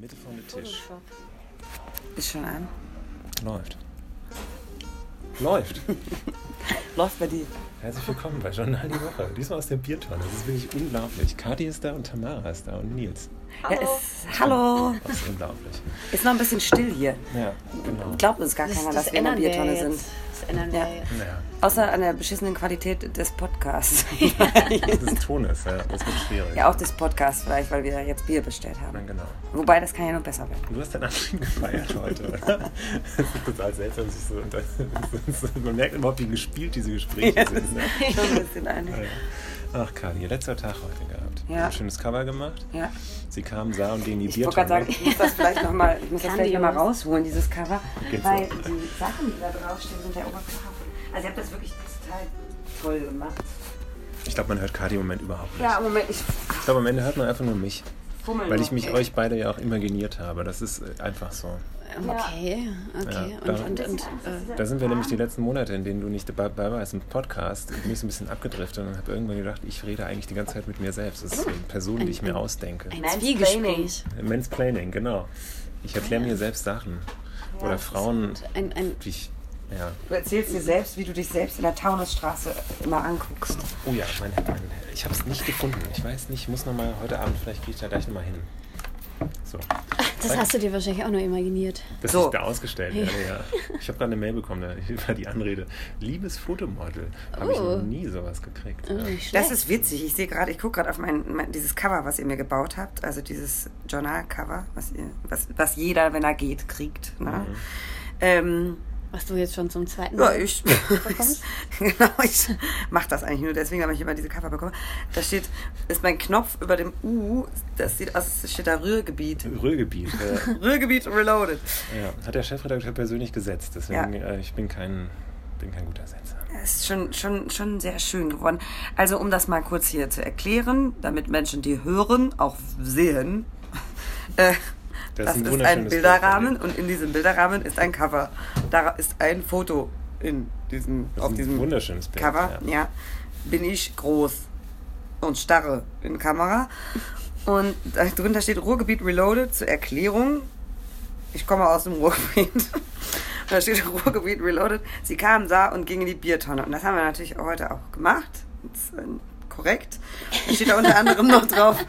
Mitte der Tisch. Ist schon an. Läuft. Läuft. Läuft bei dir. Herzlich willkommen bei Journal die Woche. Diesmal aus der Biertonne. Das ist wirklich unglaublich. Kati ist da und Tamara ist da und Nils. Ja, ist, hallo. Das ist unglaublich. Ist noch ein bisschen still hier. Ja, genau. Glaubt uns gar keiner, dass wir in der Biertonne jetzt. sind. Das ändern wir Ja. jetzt. Naja, Außer an der beschissenen Qualität des Podcasts. des Tones, ja. Das wird schwierig. ja, auch des Podcasts vielleicht, weil wir jetzt Bier bestellt Ja, haben. genau. Wobei, das kann ja noch besser werden. Du hast deinen Abschied gefeiert heute, oder? Das ist total seltsam, sich so Man merkt überhaupt, wie gespielt diese Gespräche sind. Ne? Schon ein bisschen ein. Ach, Kati, ihr letzter Tag heute gehabt. Ja. Ein schönes Cover gemacht. Ja. Sie kam, sah und ging in die Ich wollte gerade Biertonne. sagen, ich muss das vielleicht nochmal noch mal rausholen, dieses Cover. Geht weil so. die Sachen, die da draufstehen, sind ja oberkraft. Also ihr habt das wirklich total toll gemacht. Ich glaube, man hört Kati im Moment überhaupt nicht. Ja, Moment, ich Ich glaube, am Ende hört man einfach nur mich. fummel Weil noch. ich mich euch beide ja auch imaginiert habe. Das ist äh, einfach so. Okay, okay. Ja, und, da- und, und, äh, Da sind wir nämlich die letzten Monate, in denen du nicht dabei warst im Podcast, bin ich so ein bisschen abgedriftet und habe irgendwann gedacht, ich rede eigentlich die ganze Zeit mit mir selbst. Das ist so eine Person, die ich mir ausdenke. ein Mansplaining. Zwiegespräch. Mansplaining, genau. Ich erkläre mir selbst Sachen. Oder Frauen, Ein, ein, die ich. Ja. Du erzählst dir selbst, wie du dich selbst in der Taunusstraße immer anguckst. Oh ja, mein, mein, ich habe es nicht gefunden. Ich weiß nicht, ich muss nochmal heute Abend, vielleicht gehe ich da gleich nochmal hin. So. Das hast du dir wahrscheinlich auch nur imaginiert. Dass So. ich da ausgestellt werde, ja. Ich habe gerade eine Mail bekommen, da war die Anrede. Liebes Fotomodel, habe ich Oh. noch nie sowas gekriegt. Oh, Ja. Das ist witzig. Ich sehe gerade, ich gucke gerade auf mein, mein, dieses Cover, was ihr mir gebaut habt. Also dieses Journal-Cover, was, ihr, was, was jeder, wenn er geht, kriegt. Ne? Mhm. Ähm, Was du jetzt schon zum zweiten ja, Mal ich, bekommst? genau, ich mache das eigentlich nur deswegen, damit ich immer diese Cover bekomme. Da steht, ist mein Knopf über dem U, das sieht aus, es steht da Rührgebiet. Ruhrgebiet. Ja. Rührgebiet reloaded. ja. Hat der Chefredakteur persönlich gesetzt. Deswegen, äh, ich bin kein, bin kein guter Setzer. Es ist schon, schon, schon sehr schön geworden. Also, um das mal kurz hier zu erklären, damit Menschen, die hören, auch sehen. Äh, Das das, ist ein ist ein Bilderrahmen Bild und in diesem Bilderrahmen ist ein Cover. Da ist ein Foto in diesem, Das auf diesem wunderschönes Bild, Cover. ja. Ja. bin ich groß und starre in Kamera. Und da drunter steht Ruhrgebiet Reloaded zur Erklärung. Ich komme aus dem Ruhrgebiet. Und da steht Ruhrgebiet Reloaded. Sie kam, sah und ging in die Biertonne. Und das haben wir natürlich heute auch gemacht. Das korrekt. Da steht da unter anderem noch drauf,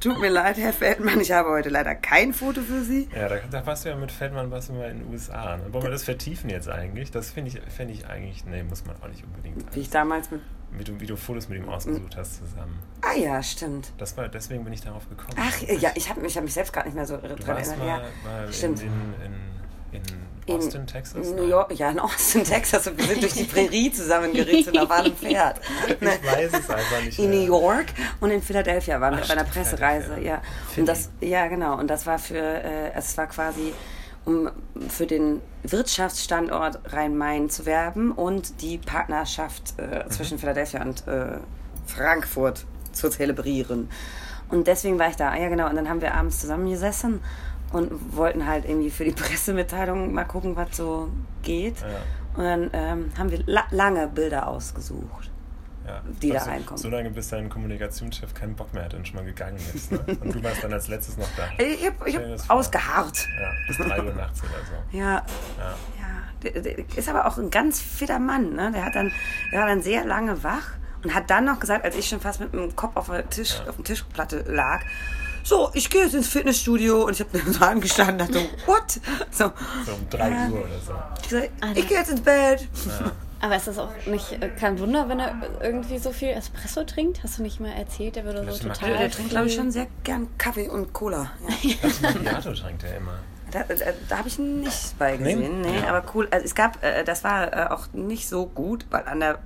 tut mir leid, Herr Feldmann, ich habe heute leider kein Foto für Sie. Ja, da, da warst du ja mit Feldmann, warst du mal in den USA. Ne? Wollen wir das vertiefen jetzt eigentlich? Das finde ich, fänd ich eigentlich, nee, muss man auch nicht unbedingt. Wie ich damals mit... Wie du, wie du Fotos mit ihm ausgesucht hast zusammen. Ah ja, stimmt. Das war, deswegen bin ich darauf gekommen. Ach ja, ich habe ich hab mich selbst gar nicht mehr so Du dran erinnert. mal, Ja, mal stimmt. in, in, in Austin, Texas? In New. York, ja, in Austin, Texas. Und wir sind durch die Prärie zusammengeritten auf einem Pferd. Ich weiß es einfach nicht In mehr. New York und in Philadelphia waren wir Ach, auf einer stimmt, Pressereise, ja. Und das, ja, genau. Und das war für, äh, es war quasi, um für den Wirtschaftsstandort Rhein-Main zu werben und die Partnerschaft äh, Mhm. zwischen Philadelphia und äh, Frankfurt zu zelebrieren. Und deswegen war ich da. Ah, Ja, genau. Und dann haben wir abends zusammengesessen und wollten halt irgendwie für die Pressemitteilung mal gucken, was so geht. Ja. Und dann ähm, haben wir la lange Bilder ausgesucht. Ja. die da glaub, so- reinkommen. So lange, bis dein Kommunikationschef keinen Bock mehr hat und schon mal gegangen ist. Ne? Und du warst dann als letztes noch da. Ich hab, ich hab ausgeharrt. Ja, bis 3 Uhr nachts oder so. Ja, Ja. ja. Der, der ist aber auch ein ganz fitter Mann. Ne? Der, hat dann, der war dann sehr lange wach und hat dann noch gesagt, als ich schon fast mit dem Kopf auf der, Tisch, Ja. auf der Tischplatte lag, so, ich gehe jetzt ins Fitnessstudio und ich habe dann so angestanden und dachte, what? So, So um 3 Ja. Uhr oder so. ich, gesagt, ich gehe jetzt ins Bett. Ja. Aber ist das auch nicht äh, kein Wunder, wenn er irgendwie so viel Espresso trinkt? Hast du nicht mal erzählt, der würde Das so total. er. Der trinkt, glaube ich, schon sehr gern Kaffee und Cola. Ja. Macchiato trinkt er immer. Da, da, da habe ich nicht bei gesehen. Nee, Ja. aber cool. Also es gab, äh, das war äh, auch nicht so gut, weil an der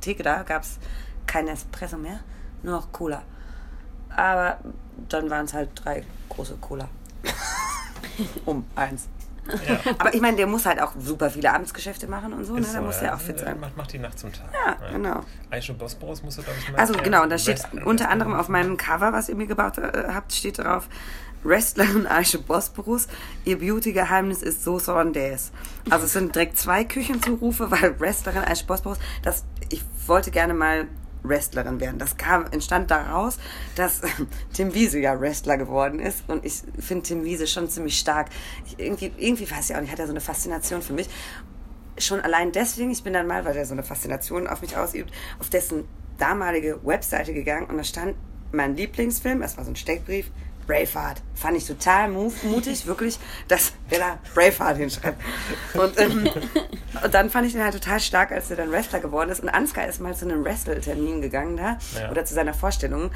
Theke da gab es kein Espresso mehr, nur noch Cola. Aber dann waren es halt drei große Cola. um eins. Ja. Aber ich meine, der muss halt auch super viele Abendsgeschäfte machen und so, ne? Ist Da so, muss ja. er auch fit sein. Macht, macht die Nacht zum Tag. Ja, genau. Aische Bosporus musst du, glaube ich, mal Also erklären. genau, und da steht Wrestling- unter anderem auf meinem Cover, was ihr mir gebaut äh, habt, steht drauf, Wrestlerin Aische Bosporus, ihr Beauty-Geheimnis ist Sauce Hollandaise. Also es sind direkt zwei Küchenzurufe, weil Wrestlerin Aische Bosporus, das, ich wollte gerne mal Wrestlerin werden. Das kam, entstand daraus, dass Tim Wiese ja Wrestler geworden ist und ich finde Tim Wiese schon ziemlich stark. Ich, irgendwie, irgendwie weiß ich auch nicht, hat er so eine Faszination für mich. Schon allein deswegen, ich bin dann mal, weil er so eine Faszination auf mich ausübt, auf dessen damalige Webseite gegangen und da stand mein Lieblingsfilm, es war so ein Steckbrief, Braveheart. Fand ich total move, mutig, wirklich, dass er da Braveheart hinschreibt. Und, ähm, und dann fand ich ihn halt total stark, als er dann Wrestler geworden ist. Und Ansgar ist mal zu einem Wrestle-Termin gegangen da, Ja. oder zu seiner Vorstellung.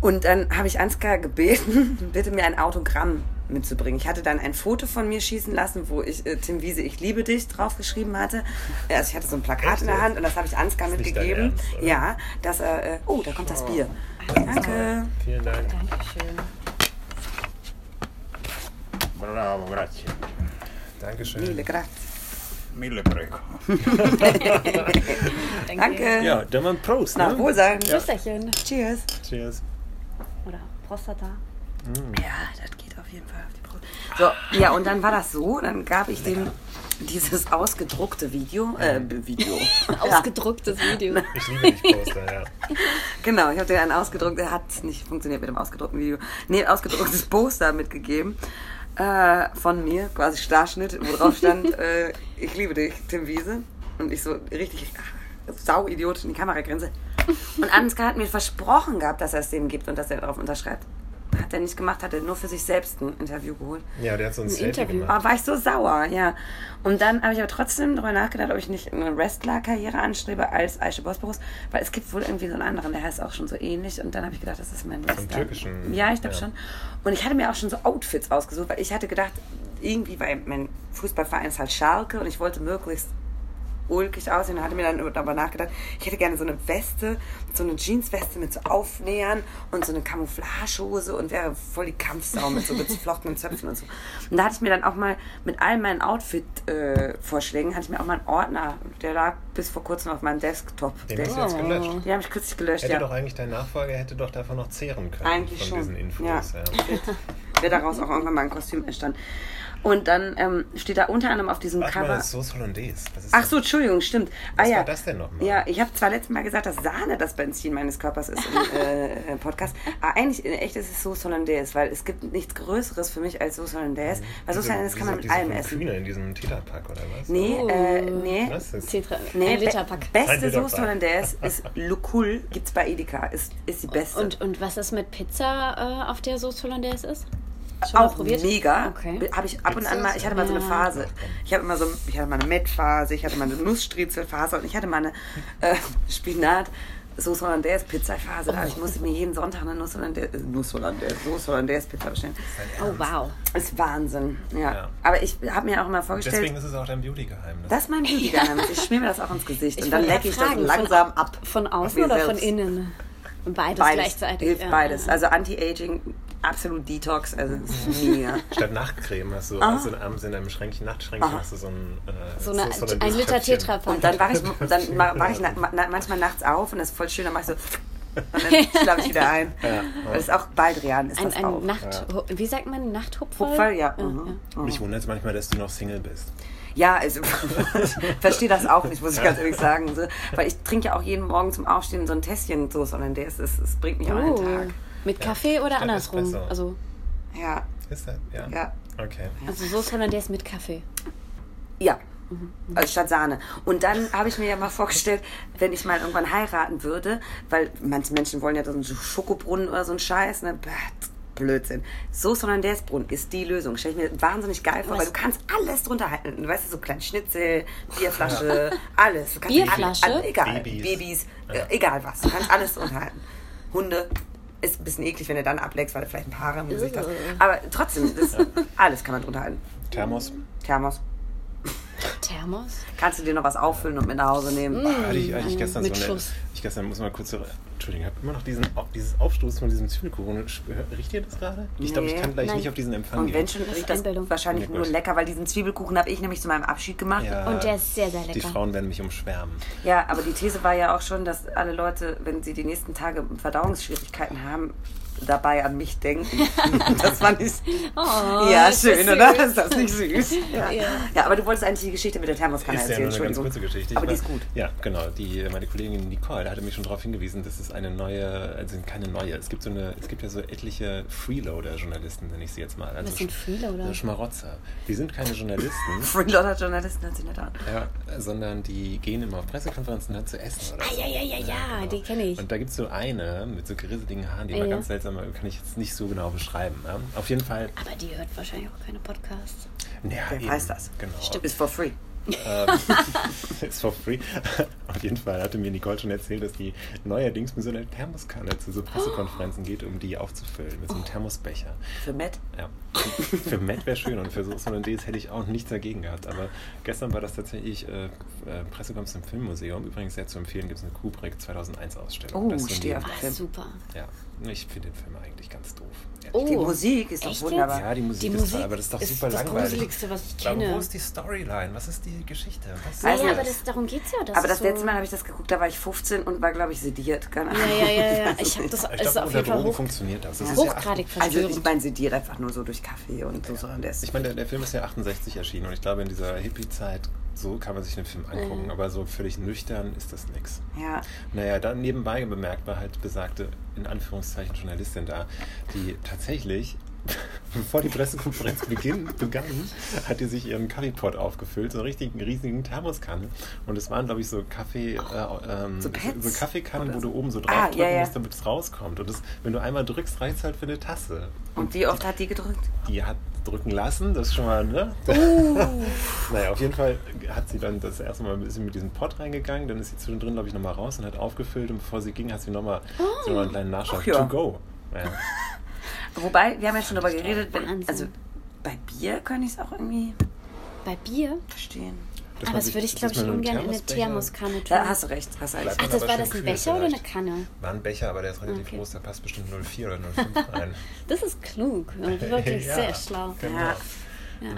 Und dann habe ich Ansgar gebeten, bitte mir ein Autogramm mitzubringen. Ich hatte dann ein Foto von mir schießen lassen, wo ich äh, Tim Wiese, ich liebe dich draufgeschrieben hatte. Also ich hatte so ein Plakat Echt in der? Hand und das habe ich Ansgar ist nicht dein mitgegeben. Ernst, oder? ja, dass er, äh, oh, da kommt das Bier. Danke. Vielen Dank. Dankeschön. Bravo, grazie. Dankeschön. Mille grazie. Mille prego. Danke. Ja, dann mal ein Prost. Na, ne? Wohlsein. Tschüsserchen. Cheers. Cheers. Oder Prostata. Ja, das geht auf jeden Fall auf die Brust. So, ja, und dann war das so, dann gab ich dem dieses ausgedruckte Video, äh, Video. ja, Ausgedrucktes Video. Ich liebe dich, Poster, ja. genau, ich habe dir ein ausgedrucktes, hat nicht funktioniert mit dem ausgedruckten Video, nee, ausgedrucktes Poster mitgegeben. Äh, von mir, quasi Starschnitt, wo drauf stand, äh, ich liebe dich, Tim Wiese. Und ich so richtig ach, sau idiotisch in die Kamera grinse. Und Ansgar hat mir versprochen gehabt, dass er es dem gibt und dass er darauf unterschreibt. Hat er nicht gemacht, hat er nur für sich selbst ein Interview geholt. Ja, der hat so ein, Selfie Interview. gemacht. Ah, war ich so sauer, ja. Und dann habe ich aber trotzdem darüber nachgedacht, ob ich nicht eine Wrestler-Karriere anstrebe als Aische Bosporus, weil es gibt wohl irgendwie so einen anderen, der heißt auch schon so ähnlich. Und dann habe ich gedacht, das ist mein Wrestler. türkischen, Ja, ich glaube ja. schon. Und ich hatte mir auch schon so Outfits ausgesucht, weil ich hatte gedacht, irgendwie, weil mein Fußballverein ist halt Schalke und ich wollte möglichst ulkig aussehen. Und hatte mir dann darüber nachgedacht, ich hätte gerne so eine Weste, so eine Jeansweste mit so Aufnähern und so eine Camouflagehose und wäre voll die Kampfsau mit so geflochtenen Zöpfen und so. Und da hatte ich mir dann auch mal mit all meinen Outfit-Vorschlägen, hatte ich mir auch mal einen Ordner, der lag bis vor kurzem auf meinem Desktop. Den Der, hast du jetzt gelöscht. den habe ich kürzlich gelöscht, Hätte ja. doch eigentlich dein Nachfolger hätte doch davon noch zehren können. Eigentlich von schon. diesen Infos. Ja. Ja. Wäre daraus auch irgendwann mal ein Kostüm entstanden. Und dann ähm, steht da unter anderem auf diesem Warte mal, Cover. das ist Sauce Hollandaise. Was ist Ach das? so, Entschuldigung, stimmt. Ah, Was ja. war das denn nochmal? Ja, ich habe zwar letztes Mal gesagt, dass Sahne das Benzin meines Körpers ist im äh, äh, Podcast, aber eigentlich in echt ist es Sauce Hollandaise, weil es gibt nichts Größeres für mich als Sauce Hollandaise, weil Sauce Hollandaise kann man mit allem essen. Kühne in diesem Tetrapack oder was? Nee, Oh. äh, nee. Was ist? Tetra Nee, ein Literpack. Be beste. Sauce Hollandaise ist Lucul, gibt's bei Edeka, ist, ist die beste. Und, und was ist mit Pizza, äh, auf der Sauce Hollandaise ist? Schon mal auch probiert? mega. Okay. Habe ich ab und an mal, ich hatte mal so eine Ja. Phase. Ich habe immer so, ich hatte mal eine Mettphase, ich hatte mal eine Nussstriezelphase und ich hatte mal eine äh, Spinat. Sauce Hollandaise Pizza Phase, da ich musste mir jeden Sonntag eine Nuss Hollandaise, äh, Nuss Hollandaise, Sauce Hollandaise Pizza bestellen. Oh, wow. Ist Wahnsinn, ja. Ja. Aber ich habe mir auch immer vorgestellt, Deswegen ist es auch dein Beauty-Geheimnis. das ist mein Beauty-Geheimnis. Ich schmier mir das auch ins Gesicht und dann lecke ich das langsam von, ab. Von außen oder von selbst. innen? Beides, Beides. gleichzeitig. Hilft ja. beides. Also Anti-Aging, absolut Detox, also ist mega. Statt Nachtcreme hast du Ah. also abends in deinem Schränkchen, Nachtschränkchen Aha. hast du so ein, äh, So eine, Sauce Hollandaise ein Liter Tröpfchen. Tetrapack. Und dann wache ich, dann ma- wache ich na, na, manchmal nachts auf und das ist voll schön, dann mache ich so und dann schlafe ich wieder ein. Ja. Das ist auch Baldrian, ist ein, das ein auch. Nacht... Wie sagt man? Nachthupferl? Hupferl, ja. Mhm. Mich wundert es manchmal, dass du noch Single bist. Ja, also ich verstehe das auch nicht, muss ich ganz ehrlich sagen. So, weil ich trinke ja auch jeden Morgen zum Aufstehen so ein Tässchen Soße und der ist, es, es bringt mich auch einen Oh. Tag. Mit Kaffee oder statt andersrum? Espresso. Also, Ja, Ist das? Ja. ja, Okay. also Sauce Hollandaise mit Kaffee. ja. Also statt Sahne. Und dann habe ich mir ja mal vorgestellt, wenn ich mal irgendwann heiraten würde, weil manche Menschen wollen ja so einen Schokobrunnen oder so einen Scheiß, ne? Blödsinn. Soße Hollandaise Brunnen ist die Lösung. Stell ich mir wahnsinnig geil vor, Was? weil du kannst alles drunter halten. Du weißt, so kleine Schnitzel, Bierflasche, alles. Du kannst Bierflasche? Alle, alle, egal. Babys. Babys, Ja. äh, egal was. Du kannst alles drunter halten. Hunde. Ist ein bisschen eklig, wenn du dann ableckst, weil du vielleicht ein paar Haare im Gesicht hast. Aber trotzdem, das, alles kann man drunter halten. Thermos. Thermos. Thermos? Kannst du dir noch was auffüllen und mit nach Hause nehmen? Hatte ich, hatte ich gestern mit so eine. Schuss. Ich gestern muss mal kurz. so- Entschuldigung, ich habe immer noch diesen, dieses Aufstoßen von diesem Zwiebelkuchen. Riecht ihr das gerade? Ich glaube, ich Nee. kann gleich Nein. nicht auf diesen Empfang Und gehen. wenn schon, riecht das wahrscheinlich nur gut. lecker, weil diesen Zwiebelkuchen habe ich nämlich zu meinem Abschied gemacht. ja, Und der ist sehr, sehr Die lecker. Frauen werden mich umschwärmen. Ja, aber die These war ja auch schon, dass alle Leute, wenn sie die nächsten Tage Verdauungsschwierigkeiten haben, dabei an mich denken. das fand ich. Oh, ja, schön, oder? süß. Ist das nicht süß? Ja. Ja. ja, aber du wolltest eigentlich die Geschichte mit der Thermoskanne ist ja erzählen, nur eine ganz kurze Geschichte. Aber Ich die ist war- gut. Ja, genau. Die, meine Kollegin Nicole hatte mich schon darauf hingewiesen, dass es eine neue, also keine neue, es gibt so eine, es gibt ja so etliche Freeloader-Journalisten, nenne ich sie jetzt mal. Also Was sind Freeloader? so Schmarotzer. Die sind keine Journalisten, Freeloader-Journalisten hört sich nicht an. ja, sondern die gehen immer auf Pressekonferenzen halt zu essen oder Ah, so. ja, ja, ja, ja, die kenn ich. Und da gibt es so eine mit so gerisseligen Haaren, die Ja. war ganz seltsam, kann ich jetzt nicht so genau beschreiben. Ja? Auf jeden Fall, Aber die hört wahrscheinlich auch keine Podcasts. Ja, Wer eben, weiß das? Genau. Ist for free. Ähm, ist for free. Auf jeden Fall hatte mir Nicole schon erzählt, dass die neuerdings mit so einer Thermoskanne zu so Pressekonferenzen geht, um die aufzufüllen, mit so einem Thermosbecher. Für Matt? Ja. Für Matt wäre schön und für Soße Hollandaise hätte ich auch nichts dagegen gehabt. Aber gestern war das tatsächlich äh, äh, Pressekonferenz im Filmmuseum. Übrigens sehr zu empfehlen, gibt es eine Kubrick 2001 Ausstellung. Oh, Das ist so stehe auf Ah, Film. super. Ja, ich finde den Film eigentlich ganz doof. Oh, Die Musik ist doch echt wunderbar. jetzt? Ja, die Musik Die ist Musik toll, aber das ist doch ist super das langweilig. Gruseligste, was ich Aber kenne. wo ist die Storyline? Was ist die Geschichte? Was ja, nicht. aber das, darum geht's ja. Das Aber ist das so, letzte Mal habe ich das geguckt, da war ich 15 und war, glaube ich, sediert. Keine Ahnung. Ja, ja, ja, ja. Ich habe das Ich ist glaube, auf unter jeden Fall hoch, funktioniert das. das ist ja hochgradig Also ich meine sediert einfach nur so durch Kaffee und so. sondern der ist Ich meine, der, der Film ist ja 68 erschienen und ich glaube, in dieser Hippie-Zeit, so kann man sich den Film angucken, Mhm. aber so völlig nüchtern ist das nix. ja. Naja, dann nebenbei bemerkt war halt besagte, in Anführungszeichen, Journalistin da, die tatsächlich, bevor die Pressekonferenz beginn, begann, hat die sich ihren Kaffeepot aufgefüllt, so einen richtigen riesigen Thermoskanne. Und es waren, glaube ich, so Kaffee, äh, ähm, So so, Kaffeekannen, wo so? du oben so Ah, drauf drücken ja, ja. musst, damit es rauskommt. Und das, wenn du einmal drückst, reicht halt für eine Tasse. Und wie oft hat die gedrückt? die hat drücken lassen, das ist schon mal, ne? Uh. naja, auf jeden Fall hat sie dann das erste Mal ein bisschen mit diesem Pott reingegangen, dann ist sie zwischendrin, glaube ich, nochmal raus und hat aufgefüllt und bevor sie ging, hat sie nochmal so noch einen kleinen Nachschlag Ach ja. to go. Ja. Wobei, wir haben ja schon darüber geredet, wenn, also bei Bier kann ich es auch irgendwie Bei Bier? verstehen. Dass Aber man das sich- würde ich, glaube ich, ungern in eine Thermoskanne tun. Da hast du recht, hast recht. Ach, das aber war das ein Becher oder eine. Kanne? War ein Becher, aber der ist relativ Okay. groß, da passt bestimmt 04 oder 05 rein. Das ist klug. und Wirklich Ja, sehr schlau. Genau. Ja.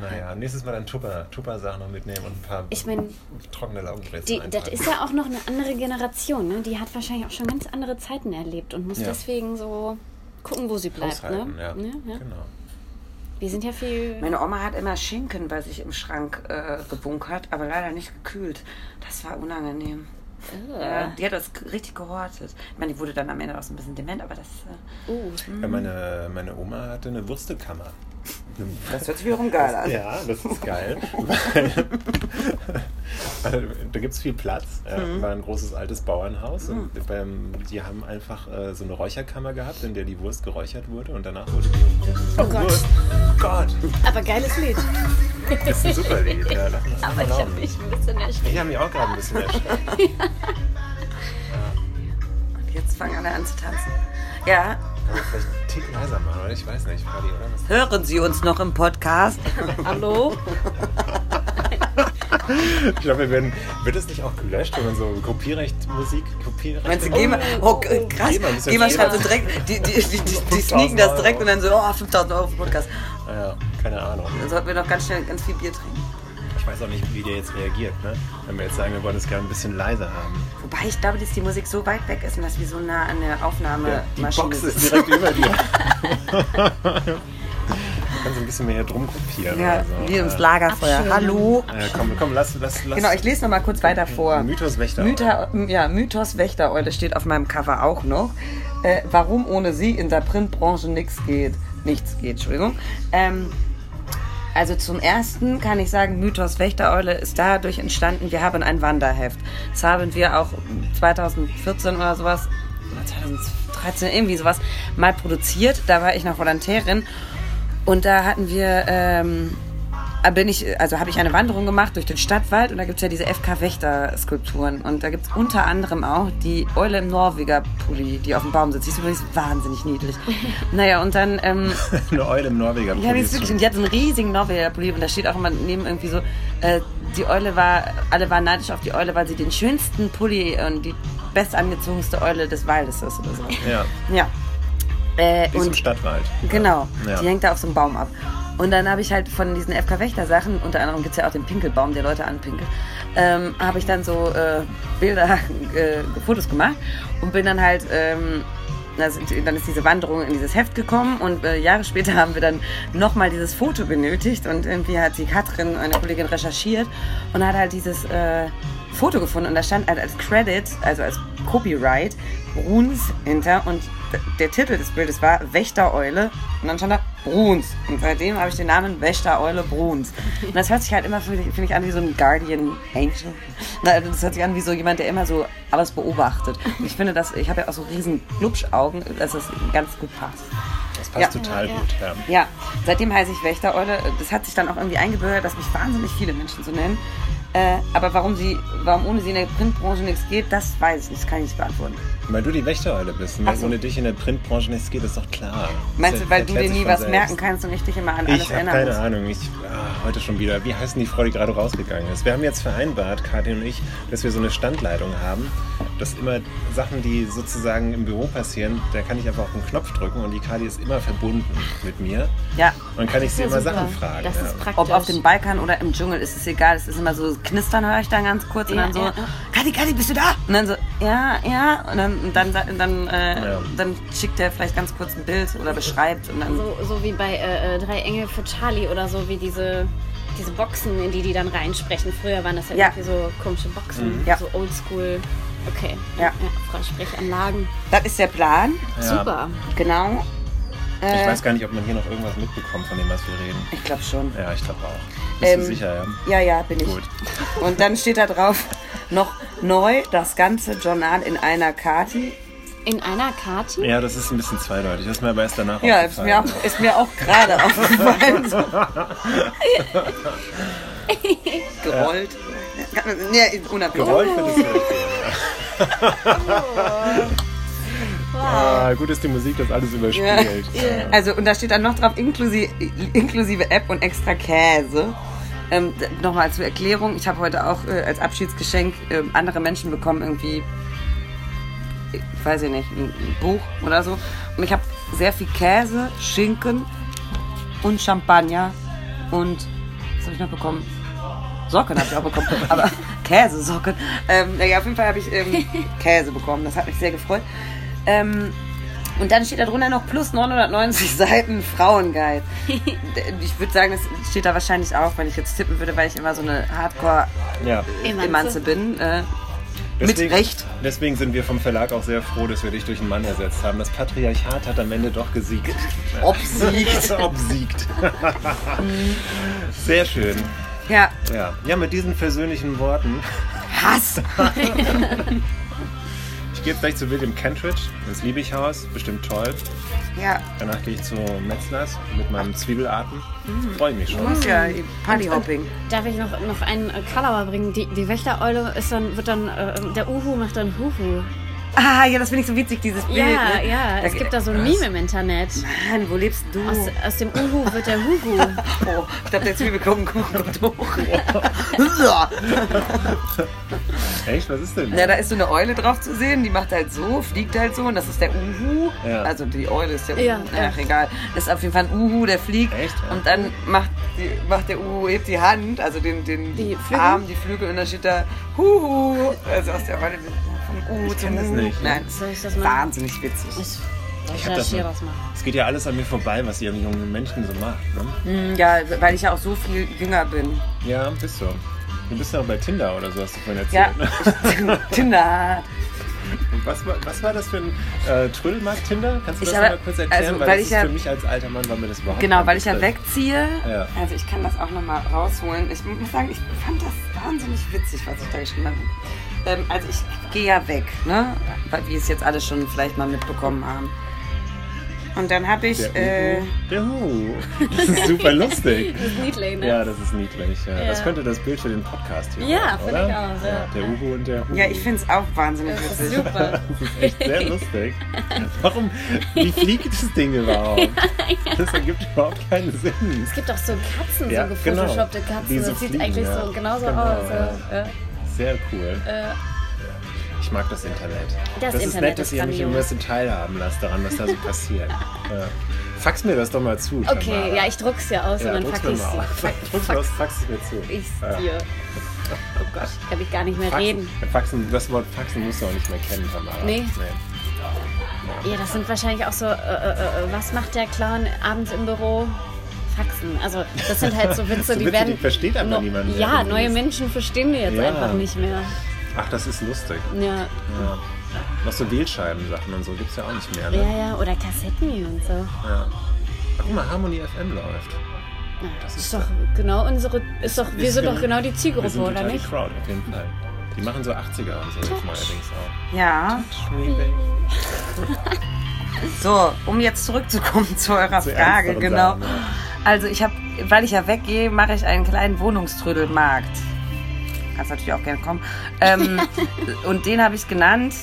Naja, nächstes Mal dann Tupper, Tupper-Sachen noch mitnehmen und ein paar Ich mein, trockene Laugenblätter Die, das ist ja auch noch eine andere Generation. Ne? Die hat wahrscheinlich auch schon ganz andere Zeiten erlebt und muss Ja. deswegen so gucken, wo sie bleibt. Ne? ja. Ja, ja. Genau. Wir sind ja viel. Meine Oma hat immer Schinken bei sich im Schrank äh, gebunkert, aber leider nicht gekühlt. Das war unangenehm. Ja, die hat das richtig gehortet. Ich meine, die wurde dann am Ende auch so ein bisschen dement, aber das, äh, Oh, Ja, meine, meine Oma hatte eine Wurstekammer. Das hört sich wiederum geil an. Ja, das ist geil. Da gibt es viel Platz. Ja, Mhm. War ein großes altes Bauernhaus. Und beim, die haben einfach äh, so eine Räucherkammer gehabt, in der die Wurst geräuchert wurde. Und danach wurde die oh Gott. Wurst. Gott, Aber geiles Lied. das ist ein super Lied. Ja, Aber ich habe mich ein bisschen erschreckt. Ich habe mich auch gerade ein bisschen erschreckt. Und jetzt fangen alle an zu tanzen. Ja, Kann man vielleicht einen Tick leiser machen, oder? Ich weiß nicht, Fadi, oder? Hören Sie uns noch im Podcast? Hallo? Ich glaube, wir werden. Wird es nicht auch gelöscht, wenn man so Kopierrecht-Musik, Kopierrecht. Meinst du, GEMA, oh, k- krass, GEMA, schreibt so direkt, die, die, die, die, die 5000 sneaken das direkt Euro. und dann so, oh, 5000 Euro für Podcast. Ah Ja, keine Ahnung. Dann sollten wir noch ganz schnell ganz viel Bier trinken. Ich weiß auch nicht, wie der jetzt reagiert, ne? Wenn wir jetzt sagen, wir wollen es gerne ein bisschen leiser haben. Wobei ich glaube, dass die Musik so weit weg ist und dass wir so nah an der Ja, die Aufnahmemaschine Box ist direkt über dir. Du kannst ein bisschen mehr hier drum kopieren. Ja, oder so. wie ums. Lagerfeuer. Abschirmen. Hallo. Ja, komm, komm, lass, lass, lass. Genau, ich lese noch mal kurz weiter vor. Mythos Wächter. Mytha, ja, Mythos Wächtereule steht auf meinem Cover auch noch. Äh, warum ohne sie in der Printbranche nichts geht. Nichts geht, Entschuldigung. Ähm, also zum ersten kann ich sagen, Mythos Wächtereule ist dadurch entstanden, wir haben ein Wanderheft. Das haben wir auch 2014 oder sowas, oder 2013, irgendwie sowas, mal produziert. Da war ich noch Volontärin und da hatten wir, ähm, bin ich, also habe ich eine Wanderung gemacht durch den Stadtwald und da gibt es ja diese FK Wächter-Skulpturen. Und da gibt es unter anderem auch die Eule im Norweger Pulli, die auf dem Baum sitzt. Die ist übrigens wahnsinnig niedlich. naja, und dann, ähm, Eine Eule im Norweger. ja, die ist wirklich, und die hat so einen riesigen Norweger Pulli und da steht auch immer neben irgendwie so, äh, die Eule war, alle waren neidisch auf die Eule, weil sie den schönsten Pulli und die bestangezogenste Eule des Waldes ist oder so. Ja, Ja. Äh, die ist im und Stadtwald. Genau, Ja. die hängt da auf so einem Baum ab. Und dann habe ich halt von diesen FK Wächter Sachen, unter anderem gibt es ja auch den Pinkelbaum, der Leute anpinkelt, ähm, habe ich dann so äh, Bilder, äh, Fotos gemacht und bin dann halt ähm, dann ist diese Wanderung in dieses Heft gekommen und äh, Jahre später haben wir dann nochmal dieses Foto benötigt und irgendwie hat die Katrin, eine Kollegin, recherchiert und hat halt dieses äh, Foto gefunden und da stand halt als Credit, also als Copyright, Bruns hinter und der Titel des Bildes war Wächtereule und dann stand da Bruns und seitdem habe ich den Namen Wächtereule Bruns und das hört sich halt immer, finde ich, an wie so ein Guardian Angel. Das hört sich an wie so jemand, der immer so alles beobachtet. Und ich finde, dass ich habe ja auch so riesen Glubschaugen, dass das ganz gut passt. Das passt Ja. total Ja, ja. gut. Ja. Ja, seitdem heiße ich Wächtereule. Das hat sich dann auch irgendwie eingebürgert, dass mich wahnsinnig viele Menschen so nennen. Äh, aber warum sie, warum ohne sie in der Printbranche nichts geht, das weiß ich nicht, das kann ich nicht beantworten. Weil du die Wächtereule bist. Und Ach weil so. ohne dich in der Printbranche nichts geht, ist doch klar. Meinst Das du, weil du dir nie was selbst. merken kannst und ich dich immer an alles Ich habe erinnern keine muss? Ahnung. Ich, ah, heute schon wieder. Wie heißen die Frau, die gerade rausgegangen ist? Wir haben jetzt vereinbart, Kathi und ich, dass wir so eine Standleitung haben, dass immer Sachen, die sozusagen im Büro passieren, da kann ich einfach auf den Knopf drücken und die Kathi ist immer verbunden mit mir. Ja, Und dann kann ich sie Ja, immer super. Sachen fragen. Das ja. ist praktisch. ob auf dem Balkan oder im Dschungel, ist es egal. Es ist immer so, knistern höre ich dann ganz kurz und Ja, dann so, ja. Kathi, Kathi, bist du da? Und dann so, ja, ja. Und dann, und dann, dann, äh, Ja. dann schickt er vielleicht ganz kurz ein Bild oder beschreibt und dann... So, so wie bei äh, äh, Drei Engel für Charlie oder so, wie diese, diese Boxen, in die die dann reinsprechen. Früher waren das ja, Ja. irgendwie so komische Boxen, Ja. so oldschool. Okay, Ja. Freisprechanlagen. Das ist der Plan, Ja. Super. genau. Ich Äh, weiß gar nicht, ob man hier noch irgendwas mitbekommt von dem, was wir reden. ich glaube schon. Ja, ich glaube auch. Bist Ähm, du sicher, ja? Ja, ja, bin ich. Gut. Und dann steht da drauf noch neu das ganze Journal in einer Kati. In einer Kati? Ja, das ist ein bisschen zweideutig. Das ist mir aber erst danach Ja, ist mir aufgefallen. auch, ist mir auch gerade aufgefallen. Gerollt. Nee, unabhängig. Gerollt wird es richtig. Ah, gut ist die Musik, das alles überspielt. Ja. Also, und da steht dann noch drauf, inklusive, inklusive App und extra Käse. Ähm, Nochmal zur Erklärung, ich habe heute auch äh, als Abschiedsgeschenk äh, andere Menschen bekommen, irgendwie, ich weiß ich nicht, ein, ein Buch oder so. Und ich habe sehr viel Käse, Schinken und Champagner und, was habe ich noch bekommen? Socken habe ich auch bekommen, aber Käsesocken. Ähm, naja, auf jeden Fall habe ich ähm, Käse bekommen, das hat mich sehr gefreut. Ähm, und dann steht da drunter noch plus 990 Seiten Frauenguide. Ich würde sagen, das steht da wahrscheinlich auch, wenn ich jetzt tippen würde, weil ich immer so eine Ja. Emanze. Hardcore-Emanze bin. Äh, mit Recht. Deswegen sind wir vom Verlag auch sehr froh, dass wir dich durch einen Mann ersetzt haben. Das Patriarchat hat am Ende doch gesiegt. Obsiegt. Obsiegt. sehr schön. Ja, Ja. ja, mit diesen versöhnlichen Worten. Hass. Ich gehe jetzt gleich zu William Kentridge ins Liebighaus. Bestimmt toll. Ja, Danach gehe ich zu Metzlers mit meinem Zwiebelatem. Freue mich schon. musst ja Partyhopping. Darf ich noch, noch einen äh, Kalauer bringen? Die, die Wächtereule ist dann, wird dann, äh, der Uhu macht dann Huhu. Ah, ja, das finde ich so witzig, dieses Bild. Ja, ne? ja, es gibt da so ein Meme im Internet. Mann, wo lebst du? Aus, aus dem Uhu wird der Huhu. Oh, ich glaube, der Zwiebelkuchen kommt hoch. Echt? Was ist denn? Ja, da ist so eine Eule drauf zu sehen, die macht halt so, fliegt halt so und das ist der Uhu. Ja. Also die Eule ist der Uhu. Ja, Ach, ja. egal. Das ist auf jeden Fall ein Uhu, der fliegt. Echt, ja? Und dann macht, die, macht der Uhu, hebt die Hand, also den, den Die Flügel? Arm, die Flügel und dann steht da Huhu. Also aus der Eule Kenn das Uhu. nicht. Nein, Soll ich das mal? wahnsinnig witzig. Ich, ich hab das das mal. Es geht ja alles an mir vorbei, was ihr jungen Menschen so macht. Ne? Hm, Ja, weil ich ja auch so viel jünger bin. Ja, bist du. Du bist ja auch bei Tinder oder so, hast du vorhin Ja, erzählt. Ne? Tinder. Und Was, war- was war das für ein äh, Trödelmarkt Tinder? Kannst du Ich das habe- mal kurz erklären? also, weil, weil das ich ist ja- für mich als alter Mann war mir das überhaupt Genau, weil ich ja wegziehe. Ja. Also ich kann das auch nochmal rausholen. Ich muss sagen, ich fand das wahnsinnig witzig, was ich da geschrieben habe. Ähm, also ich gehe ja weg, ne? Weil Wie es jetzt alle schon vielleicht mal mitbekommen haben. Und dann habe ich... Der Äh, Uhu. Der Uhu. Das ist super lustig. Das ist niedlich, ne? Ja, das ist niedlich. Ja. Ja. Das könnte das Bild für den Podcast hier Ja, finde ich auch, ja. Der Uhu und der Hu. ja, ich finde es auch wahnsinnig Das ist witzig. super. Das ist echt sehr lustig. Warum? Wie fliegt das Ding überhaupt? Das ergibt überhaupt keinen Sinn. Es gibt auch so Katzen, Ja, so genau. gefotoshoppte Katzen. Die so das sieht fliegen, eigentlich ja. so genauso Genau, aus. Sehr cool. Äh, Ich mag das Internet. Das ist Internet nett, dass ist ihr mich immer ein bisschen teilhaben lasst daran, was da so passiert. Ja. Fax mir das doch mal zu. okay, Tamara. ja, ich druck's ja aus ja, und dann fax ich's. Fax, aus, fax es mir zu. ich's Ja. dir. Oh Gott, kann ich gar nicht mehr reden. Faxen, Faxen, das Wort Faxen musst du auch nicht mehr kennen, Tamara. Nee. Ja, das sind wahrscheinlich auch so, äh, äh, äh, was macht der Clown abends im Büro? Faxen. Also das sind halt so Witze, So die Witze, werden... die versteht einfach no- niemand mehr, Ja, neue. Menschen verstehen die jetzt Ja. einfach nicht mehr. Ach, das ist lustig. Ja. Ja. Noch so Wählscheiben-Sachen und so gibt es ja auch nicht mehr. Ne? ja, ja, oder Kassetten und so. Ja. Ach, guck mal, Harmony FM läuft. Ja, Das ist ist doch genau unsere, ist doch, wir Ist sind doch genau die Wir Zielgruppe, sind oder nicht? die Crowd, auf jeden Fall. Die machen so 80er und so jetzt neuerdings auch. Ja. So, um jetzt zurückzukommen zu eurer Zu Frage, genau. Sachen, ja. Also ich habe, weil ich ja weggehe, mache ich einen kleinen Wohnungströdelmarkt. Kannst natürlich auch gerne kommen. Ähm, und den habe ich genannt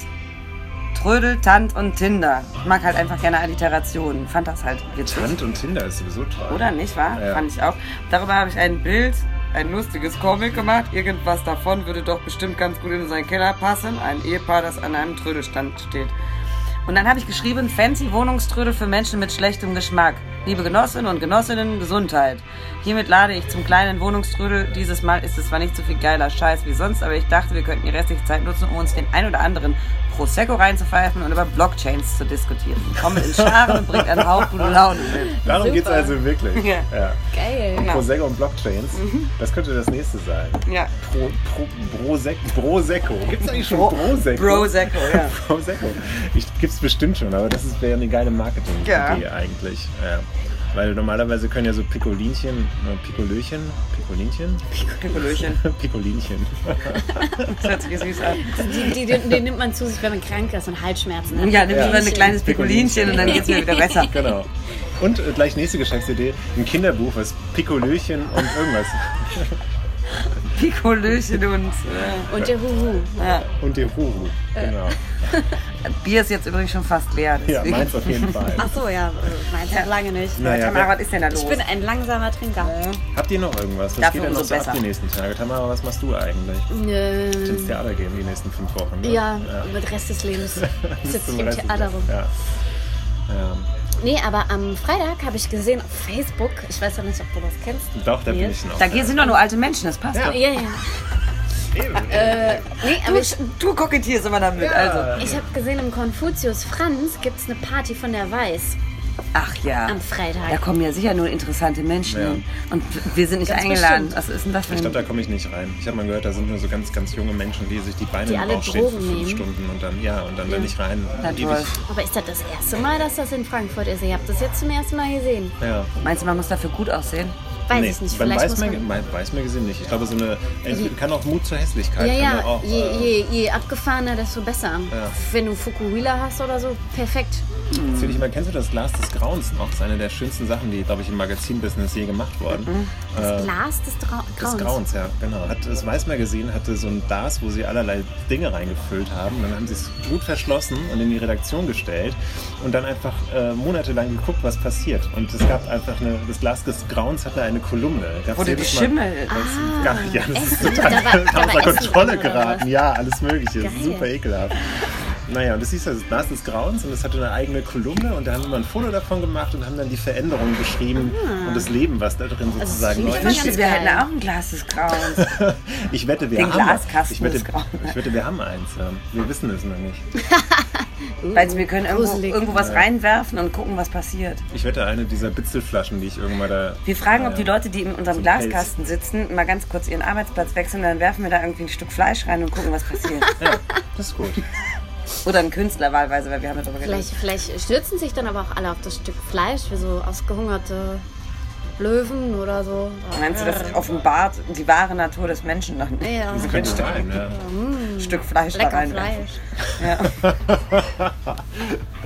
Trödel, Tant und Tinder. Ich mag halt einfach gerne Alliterationen. Fand das halt witzig. Hand und Tinder ist sowieso toll. Oder nicht, wahr? Ja. Fand ich auch. Darüber habe ich ein Bild, ein lustiges Comic gemacht. Irgendwas davon würde doch bestimmt ganz gut in seinen Keller passen. Ein Ehepaar, das an einem Trödelstand steht. Und dann habe ich geschrieben, fancy Wohnungströdel für Menschen mit schlechtem Geschmack. Liebe Genossinnen und Genossinnen, Gesundheit. Hiermit lade ich zum kleinen Wohnungströdel. Dieses Mal ist es zwar nicht so viel geiler Scheiß wie sonst, aber ich dachte, wir könnten die restliche Zeit nutzen, um uns den ein oder anderen Prosecco reinzupfeifen und über Blockchains zu diskutieren. Kommt in Scharen und bringt einen Hauch gute Laune mit. Darum geht es also wirklich. Ja. Ja. Geil. Genau. Prosecco und Blockchains, das könnte das nächste sein. Ja. Pro, Pro, Brosec, Brosecco. Gibt es eigentlich schon Bro- Prosecco? Prosecco, ja. Prosecco. Gibt es bestimmt schon, aber das ist- wäre eine geile Marketing-Idee Ja. eigentlich. Ja. Weil normalerweise können ja so Piccolinchen, äh, Piccolöchen, Piccolinchen? Pikolöchen. Piccolinchen. Das hört sich süß an. Die, die, die, die nimmt man zu sich, wenn man krank ist und Halsschmerzen hat. Ja, nimm Ja. lieber ein kleines Pikolinchen und dann geht's mir wieder besser. Genau. Und äh, gleich nächste Geschäftsidee, ein Kinderbuch, was Piccolöchen und irgendwas. Pikolöchen und äh, Und der Huhu. ja. Und die Huru. Genau. Bier ist jetzt übrigens schon fast leer. Ja, Deswegen. meins auf jeden Fall. Ach so, ja, äh, meins hat lange nicht. Naja, Tamara, was ist denn da los? Ich bin ein langsamer Trinker. Habt ihr noch irgendwas? Was Dafür geht denn noch so ab die nächsten Tage? Tamara, was machst du eigentlich? Ins Ähm, Theater gehen die nächsten fünf Wochen, ne? ja, mit Rest des Lebens ich im Theater rum. Ja. Ja. Nee, aber am Freitag habe ich gesehen auf Facebook, ich weiß ja nicht, ob du das kennst. Doch, da bin ich noch. Da gehen- sind doch nur alte Menschen, das passt Ja. doch. Ja, ja. Eben. Äh, nee, aber ich, Du kokettierst immer damit, also. ich habe gesehen, im Konfuzius Franz gibt es eine Party von der Weiß Ach ja. am Freitag. Da kommen ja sicher nur interessante Menschen Ja. Und wir sind nicht Ganz eingeladen. bestimmt. Was ist denn das für Ich glaube, ein... da komme ich nicht rein. Ich habe mal gehört, da sind nur so ganz, ganz junge Menschen, die sich die Beine Die im alle Bauch stehen für Drogen fünf nehmen. Stunden und dann, ja, und dann da nicht rein. Na ewig. toll. aber ist das das erste Mal, dass das in Frankfurt ist? Ihr habt das jetzt zum ersten Mal gesehen. Ja. Meinst du, man muss dafür gut aussehen? Weiß nee, ich nicht, beim Weißmeer, man... Weißmeer gesehen nicht. Ich glaube, so eine, kann auch Mut zur Hässlichkeit. Ja, ja, auch, je, äh, je, je abgefahrener, desto besser. Ja. Wenn du Fukuhila hast oder so, perfekt. Erzähl dich mal, kennst du das Glas des Grauens noch? Das ist eine der schönsten Sachen, die, glaube ich, im Magazinbusiness je gemacht worden. Das Äh, Glas des Trau Des Grauens. Grauens, ja, genau. Hat das Weißmagazin hatte so ein Glas, wo sie allerlei Dinge reingefüllt haben. Dann haben sie es gut verschlossen und in die Redaktion gestellt und dann einfach äh, monatelang geguckt, was passiert. Und es gab einfach eine, das Glas des Grauens hatte eine Kolumne. Gab's Wurde die Schimmel... Ah, Gar nicht, ja, das ist total Da war- da war außer Kontrolle geraten. Ja, alles Mögliche. Geil. Super ekelhaft. Naja, und das hieß ja das Glas des Grauens und es hatte eine eigene Kolumne und da haben wir ein Foto davon gemacht und haben dann die Veränderungen beschrieben und das Leben, was da drin sozusagen läuft. immer Ich wünschte, ganz wir hätten auch ein Glas des Grauens. Ich wette, wir Den haben Glaskasten ich wette, des Grauens. ich wette, wir haben eins. Ja. Wir wissen es noch nicht. Weil wir können irgendwo, irgendwo was reinwerfen und gucken, was passiert. Ich wette, eine dieser Bitzelflaschen, die ich irgendwann da. Wir fragen, ob die Leute, die in unserem Glaskasten sitzen, mal ganz kurz ihren Arbeitsplatz wechseln, dann werfen wir da irgendwie ein Stück Fleisch rein und gucken, was passiert. Ja, das ist gut. Oder ein Künstler wahlweise, weil wir haben ja darüber geredet. Vielleicht, vielleicht stürzen sich dann aber auch alle auf das Stück Fleisch, wie so ausgehungerte Löwen oder so. Meinst du, das offenbart die wahre Natur des Menschen noch nicht? Ja, Das könnte sein, ja. Ein Stück Fleisch da lecker rein. Fleisch. Ja.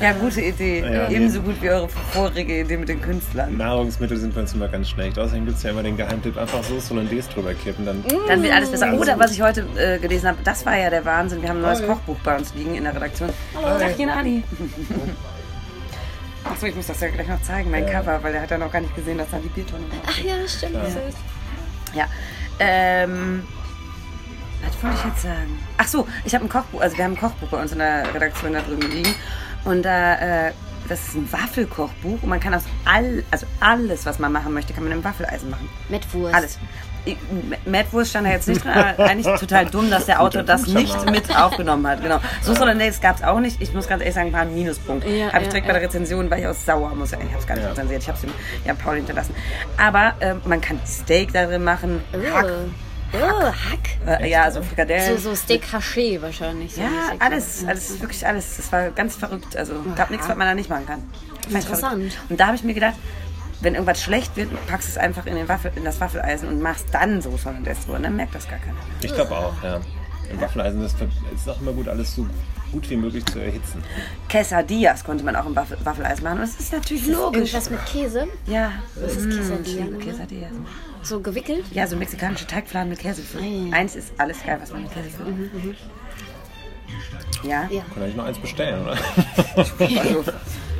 ja, gute Idee. Ja. Ebenso gut wie eure vorige Idee mit den Künstlern. Nahrungsmittel sind bei uns immer ganz schlecht. Außerdem gibt es ja immer den Geheimtipp, einfach Soße Hollandaise drüber kippen. Dann Dann wird alles besser. Oder was ich heute äh, gelesen habe, das war ja der Wahnsinn. Wir haben ein neues Hi. Kochbuch bei uns liegen in der Redaktion. Hallo, Tagchen Ali. Achso, ich muss das ja gleich noch zeigen, mein Ja. Cover, weil der hat ja noch gar nicht gesehen, dass da die Biertonne drauf Ach ja, stimmt. das ist- Ja. Ähm, was wollte ich jetzt sagen? Ach so, ich habe ein Kochbuch, also wir haben ein Kochbuch bei uns in der Redaktion da drüben liegen. Und da äh, das ist ein Waffelkochbuch und man kann aus all, also alles, was man machen möchte, kann man im Waffeleisen machen. Mettwurst. Alles. Ich- Mettwurst stand da jetzt nicht drin, aber eigentlich total dumm, dass der Autor das nicht mit aufgenommen hat. Genau. Sauce Hollandaise gab es auch nicht. Ich muss ganz ehrlich sagen, war ein Minuspunkt. Ja, habe ich direkt ja. bei der Rezension, war ich auch sauer, muss ich, ich habe es gar nicht Ja. rezensiert, ich habe es dem Jan Paul hinterlassen. Aber äh, man kann Steak darin machen, Hack, Oh, oh, Hack. äh, ja, also Frikadellen. So, so Steak Haché wahrscheinlich. so Ja, mäßig. alles, alles, wirklich alles. Das war ganz verrückt. Also gab nichts, was man da nicht machen kann. Interessant. Und da habe ich mir gedacht, wenn irgendwas schlecht wird, packst es einfach in, den Waffel, in das Waffeleisen und machst dann Soße Hollandaise drüber. Und dann merkt das gar keiner. Ich glaube auch, ja. Im Waffeleisen ist es auch immer gut, alles so gut wie möglich zu erhitzen. Quesadillas konnte man auch im Waffel, Waffeleisen machen. Und das ist natürlich logisch. Irgendwas mit Käse, Ja. Das ist Mm, Quesadilla, ich ne? Quesadillas. so gewickelt. Ja, so mexikanische Teigfladen mit Käse füllen. Ah, Eins ist alles geil, was man mit Käse füllt. Ja? Ja. Kann eigentlich noch eins bestellen, oder?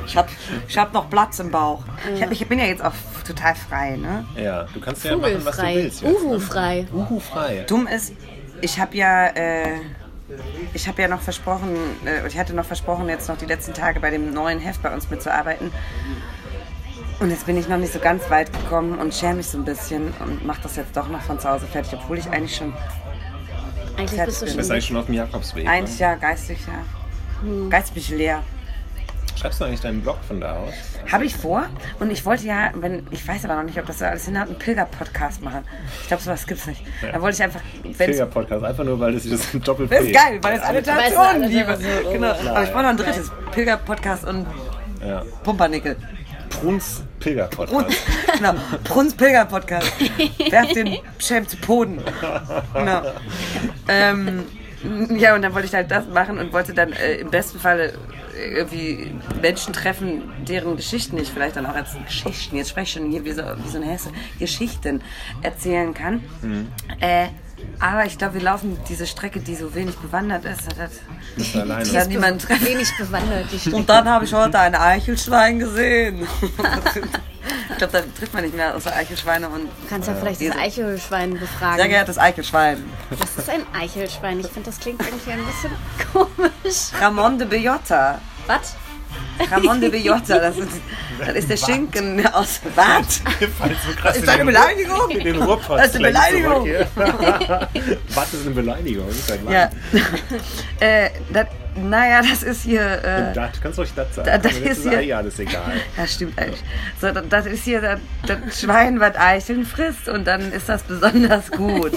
Ich habe ich hab noch Platz im Bauch. Ich, hab, ich bin ja jetzt auch total frei, ne? Ja, du kannst ja machen, was du willst. ne? Uhu-frei. Uhu frei. Dumm ist, ich habe ja, äh, ich habe ja noch versprochen, äh, ich hatte noch versprochen, jetzt noch die letzten Tage bei dem neuen Heft bei uns mitzuarbeiten. Und jetzt bin ich noch nicht so ganz weit gekommen und schäme mich so ein bisschen und mache das jetzt doch noch von zu Hause fertig, obwohl ich eigentlich schon Eigentlich bist du schon. bist eigentlich schon auf dem Jakobsweg. ein Ne? Jahr geistig, ja. Geistig bin ich leer. Schreibst du eigentlich deinen Blog von da aus? Habe ich vor und ich wollte ja, wenn ich weiß aber noch nicht, ob das alles hinhaut, einen Pilger-Podcast machen. Ich glaube, sowas gibt's nicht. Da wollte ich einfach, Pilger-Podcast, einfach nur, weil das das ein doppel das ist geil, weil es Alliterationen alle liebe. so, oh, Genau. klar, Aber ich brauche noch ein drittes. Pilger-Podcast und Ja. Pumpernickel. Bruns Bruns, Pilger-Podcast. genau. Bruns Pilger-Podcast. Werft den Schelm zu Boden. Genau. Ähm, ja, und dann wollte ich halt das machen und wollte dann äh, im besten Fall irgendwie Menschen treffen, deren Geschichten ich vielleicht dann auch als Geschichten, jetzt spreche ich schon hier wie so, wie so eine Hesse, Geschichten erzählen kann. Äh, aber ich glaube, wir laufen diese Strecke, die so wenig bewandert ist. Das, du alleine? das niemand treffen. Wenig bewandert, die. Und dann habe ich heute ein Eichelschwein gesehen. ich glaube, da trifft man nicht mehr außer Eichelschweine und. Du kannst ja vielleicht das Esel. Eichelschwein Sehr befragen. geehrtes Eichelschwein. Was ist ein Eichelschwein? Ich finde, das klingt irgendwie ein bisschen komisch. Ramon de Bellota. Was? Ramon de Bellota, das ist, das ist der Schinken aus. Falls so Ist das eine Beleidigung? In den Ruhrpott Das ist eine Beleidigung. Was ist eine Beleidigung? Ist. Ja. äh, das, naja, das ist hier. Äh, Das, du kannst ruhig das sagen. Da- das ist ist hier- ja alles egal. Ja, stimmt eigentlich. So, das, das ist hier das, das Schwein, was Eicheln frisst und dann ist das besonders gut.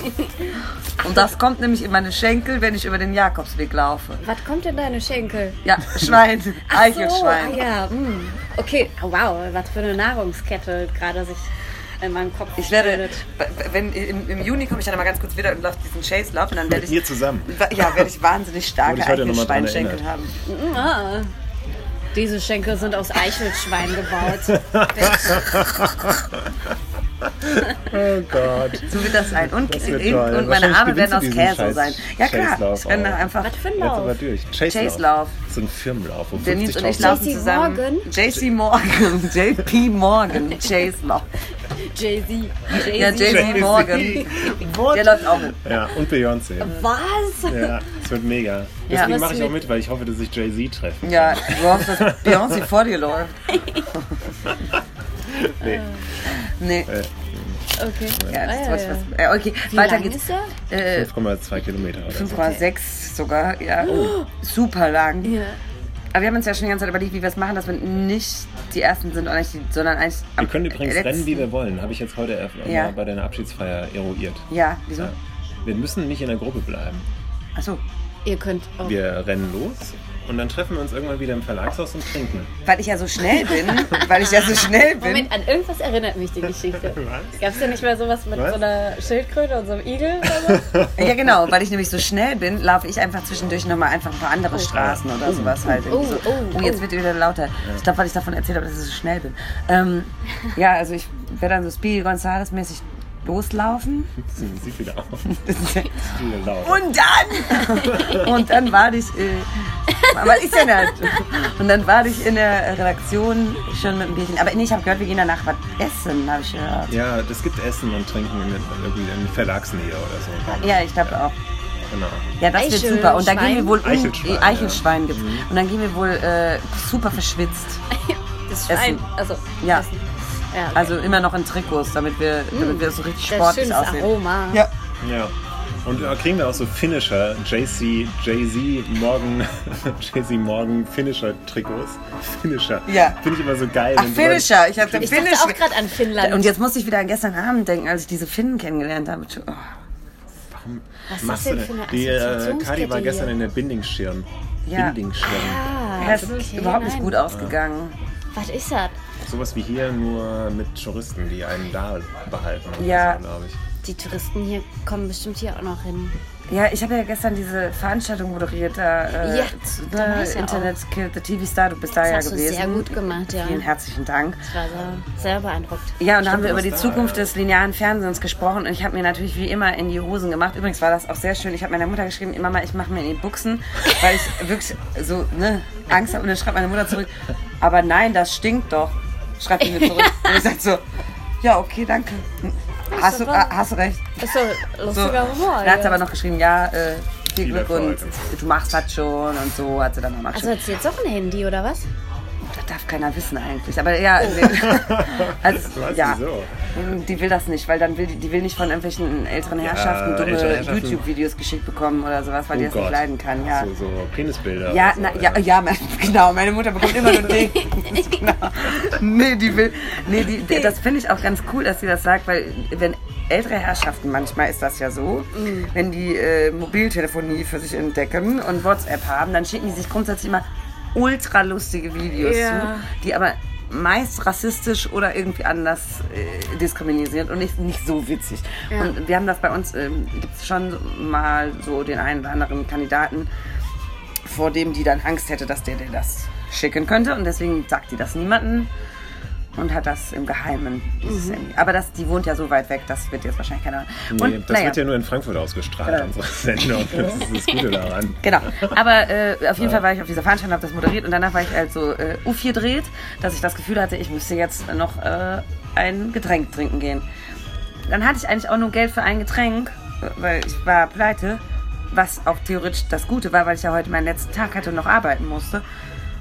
Und das kommt nämlich in meine Schenkel, wenn ich über den Jakobsweg laufe. Was kommt in deine Schenkel? Ja, Schwein, Eichelschwein. So, ah ja, mm. Okay, oh, wow, was für eine Nahrungskette gerade sich in meinem Kopf Ich werde, wenn, im, im Juni komme ich dann mal ganz kurz wieder und laufe diesen Chase-Lauf und dann werde Mit ich, ihr zusammen. ja, werde ich wahnsinnig starke Eichelschweinschenkel haben. Ah, diese Schenkel sind aus Eichelschwein gebaut. Oh Gott. So wird das sein. Und, Das toll. und meine Arme werden aus Käse scheiß sein. Ja klar, ich renne auch. einfach. Was für ein Jetzt aber Lauf? durch. Chase-Lauf. Chase-Lauf. So ein Firmenlauf. Um Der Nils und ich 50.000. laufen JC zusammen. Morgan? JC Morgan. JP Morgan. Chase-Lauf. Jay-Z. Ja, JP Morgan. Der läuft auch mit. Ja, und Beyoncé. Was? Ja, es wird mega. Ja. Deswegen mache ich auch mit- mit, weil ich hoffe, dass ich Jay-Z treffe. Ja, du hoffst, dass Beyoncé vor dir läuft. Nee. Nee. Äh, Okay. Ja, das Ah, wollte ich ja, was. Äh, okay, Wie weiter lang geht's. ist er? Äh, 5,2 Kilometer oder so. 5,6 sogar, ja. Super lang. Ja. Aber wir haben uns ja schon die ganze Zeit überlegt, wie wir es machen, dass wir nicht die Ersten sind, sondern eigentlich Wir können übrigens letzten. rennen, wie wir wollen. Habe ich jetzt heute erf- Ja. mal bei deiner Abschiedsfeier eruiert. Ja, wieso? Ja. Wir müssen nicht in der Gruppe bleiben. Achso, Ihr könnt auch. Wir rennen los und dann treffen wir uns irgendwann wieder im Verlagshaus und trinken. weil ich ja so schnell bin, weil ich ja so schnell bin. Moment, an irgendwas erinnert mich die Geschichte. Gab es ja nicht mal sowas mit Was? so einer Schildkröte und so einem Igel oder so? Ja, genau, weil ich nämlich so schnell bin, laufe ich einfach zwischendurch nochmal einfach ein paar andere Straßen oder sowas halt. irgendwie so. oh, Oh, jetzt oh. wird wieder lauter. Ich glaube, weil ich davon erzählt habe, dass ich so schnell bin. Ähm, ja, also ich werde dann so Speedy Gonzales-mäßig loslaufen. Sieht wieder auf. Sieht wieder laut. Und dann, und dann war ich, äh, was ist denn das? Und dann war ich in der Redaktion schon mit dem Bierchen. Aber nee, ich habe gehört, wir gehen danach was essen, habe ich gehört. Ja, das gibt Essen und Trinken in, irgendwie in Verlagsnähe oder so. Ja, ich glaube auch. Genau. Ja, das wird super. Und dann gehen wir wohl um, Eichelschwein, ja. Eichelschwein gibt's. Und dann gehen wir wohl äh, super verschwitzt. Das Schwein. Essen. Also, Ja. Essen. Ja okay. Also immer noch in Trikots, damit wir, damit wir so richtig das sportlich schönes aussehen. Aroma. Ja. Ja. Und kriegen wir auch so Finisher, JC, Jay-Z, Morgan, Jay-Z Morgan Finisher Trikots. Finisher. Ja. Finde ich immer so geil. Ach, Finisher. Ich habe den Ich dachte Finish. auch gerade an Finnland. Und jetzt musste ich wieder an gestern Abend denken, als ich diese Finnen kennengelernt habe. Oh. Was ist Machst das du denn für eine Die äh, Kadi war hier? gestern in der Bindingschirm. Ja. Bindingschirm. Ah, Ja, es okay, ist überhaupt nicht nein. gut ausgegangen. Was ist das? Sowas wie hier, nur mit Touristen, die einen da behalten. Ja. glaube ich. Die Touristen hier kommen bestimmt hier auch noch hin. Ja, ich habe ja gestern diese Veranstaltung moderiert, da, äh, Ja, da ne, Internet Killed the TV Star, du bist da Das ja hast du gewesen. sehr gut gemacht, ja. Vielen herzlichen Dank. Ich war sehr, sehr beeindruckt. Ja, und da haben wir du über die da, Zukunft ja. des linearen Fernsehens gesprochen und ich habe mir natürlich wie immer in die Hosen gemacht. Übrigens war das auch sehr schön. Ich habe meiner Mutter geschrieben, Mama, ich mache mir in die Buchsen, weil ich wirklich so ne, Angst habe. Und dann schreibt meine Mutter zurück, aber nein, das stinkt doch. Schreibt die mir zurück. Und ich sag so, ja, okay, danke. Hast du, hast du recht. Ist so So. lustiger Humor. Dann hat sie aber noch geschrieben, ja, äh, viel Glück und du machst das schon und so hat sie dann nochmal Also geschrieben. hat sie jetzt auch ein Handy oder was? Das darf keiner wissen eigentlich. Aber ja, also, ja. wieso? Die will das nicht, weil dann will die, die will nicht von irgendwelchen älteren Herrschaften dumme ältere Herrschaften. YouTube-Videos geschickt bekommen oder sowas, weil die Oh das nicht Gott. leiden kann. Ja, So, so Penisbilder. ja, so, na, ja, ja, genau. Meine Mutter bekommt immer nur den. genau. Nee, die will. Nee, die, die, das finde ich auch ganz cool, dass sie das sagt, weil wenn ältere Herrschaften, manchmal ist das ja so, Mhm. wenn die äh, Mobiltelefonie für sich entdecken und WhatsApp haben, dann schicken die sich grundsätzlich immer ultra lustige Videos Ja. zu, die aber meist rassistisch oder irgendwie anders äh, diskriminierend und nicht, nicht so witzig. Ja. Und wir haben das bei uns, ähm, gibt es schon mal so den einen oder anderen Kandidaten, vor dem die dann Angst hätte, dass der dir das schicken könnte. Und deswegen sagt die das niemandem und hat das im Geheimen. Mhm. Aber das, die wohnt ja so weit weg, das wird jetzt wahrscheinlich keiner. Nee, und, das naja. wird ja nur in Frankfurt ausgestrahlt, Genau. unsere Sendung. Das ist das Gute daran. Genau. Aber äh, auf jeden Fall war ich auf dieser Veranstaltung, habe das moderiert und danach war ich halt so äh, U4 dreht, dass ich das Gefühl hatte, ich müsste jetzt noch äh, ein Getränk trinken gehen. Dann hatte ich eigentlich auch nur Geld für ein Getränk, weil ich war pleite, was auch theoretisch das Gute war, weil ich ja heute meinen letzten Tag hatte und noch arbeiten musste.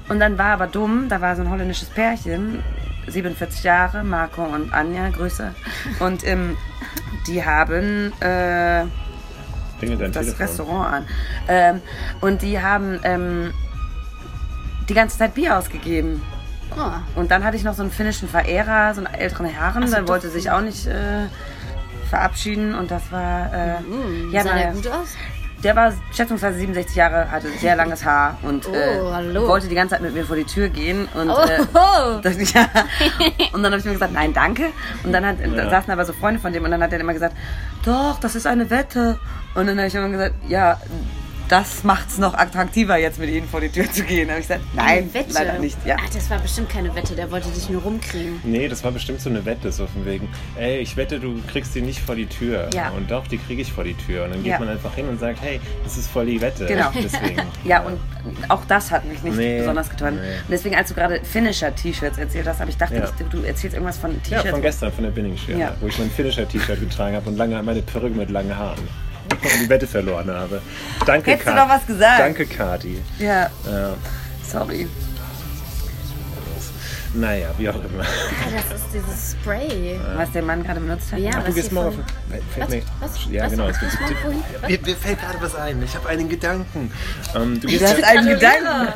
Und dann war aber dumm, da war so ein holländisches Pärchen, 47 Jahre, Marco und Anja, Grüße. Und ähm, die haben... Äh, das Telefon. Restaurant an. Ähm, und die haben ähm, die ganze Zeit Bier ausgegeben. Oh. Und dann hatte ich noch so einen finnischen Verehrer, so einen älteren Herren, so, der wollte sich auch nicht äh, verabschieden und das war. Äh, Mm, ja, sah der gut aus? Der war schätzungsweise 67 Jahre, hatte sehr langes Haar und Oh, äh, wollte die ganze Zeit mit mir vor die Tür gehen. Und, Oh, äh, das, ja. und dann habe ich mir gesagt, nein, danke. Und dann hat, da Ja. saßen aber so Freunde von dem und dann hat er immer gesagt, doch, das ist eine Wette. Und dann habe ich immer gesagt, ja, das macht's noch attraktiver, jetzt mit ihnen vor die Tür zu gehen. Da habe ich gesagt, nein, Wette. leider nicht. Ja. Ach, das war bestimmt keine Wette, der wollte dich nur rumkriegen. Nee, das war bestimmt so eine Wette, so von wegen, ey, ich wette, du kriegst die nicht vor die Tür. Ja. Und doch, die kriege ich vor die Tür. Und dann geht Ja. man einfach hin und sagt, hey, das ist voll die Wette. Genau. Deswegen. Ja, und auch das hat mich nicht Nee, besonders getan. nee. Und deswegen, als du gerade Finisher-T-Shirts erzählt hast, habe ich gedacht, Ja. ich, du erzählst irgendwas von Ja, T-Shirts. von gestern, von der Binningschirme, Ja. wo ich mein Finisher-T-Shirt getragen habe und lange meine Perücke mit langen Haaren. Die Wette verloren habe. Danke, Hättest du Kat- doch was gesagt. Danke, Kati. ja, Ja, sorry. Naja, wie auch immer. Ah, das ist dieses Spray. Was der Mann gerade benutzt hat. Ja, Ach, was du gehst von- auf... Fällt Was? mir- Was? Ja, Was? genau. Es Was vorhin? Was? mir, mir fällt gerade was ein. Ich habe einen Gedanken. Ähm, du gehst Du hast einen Gedanken.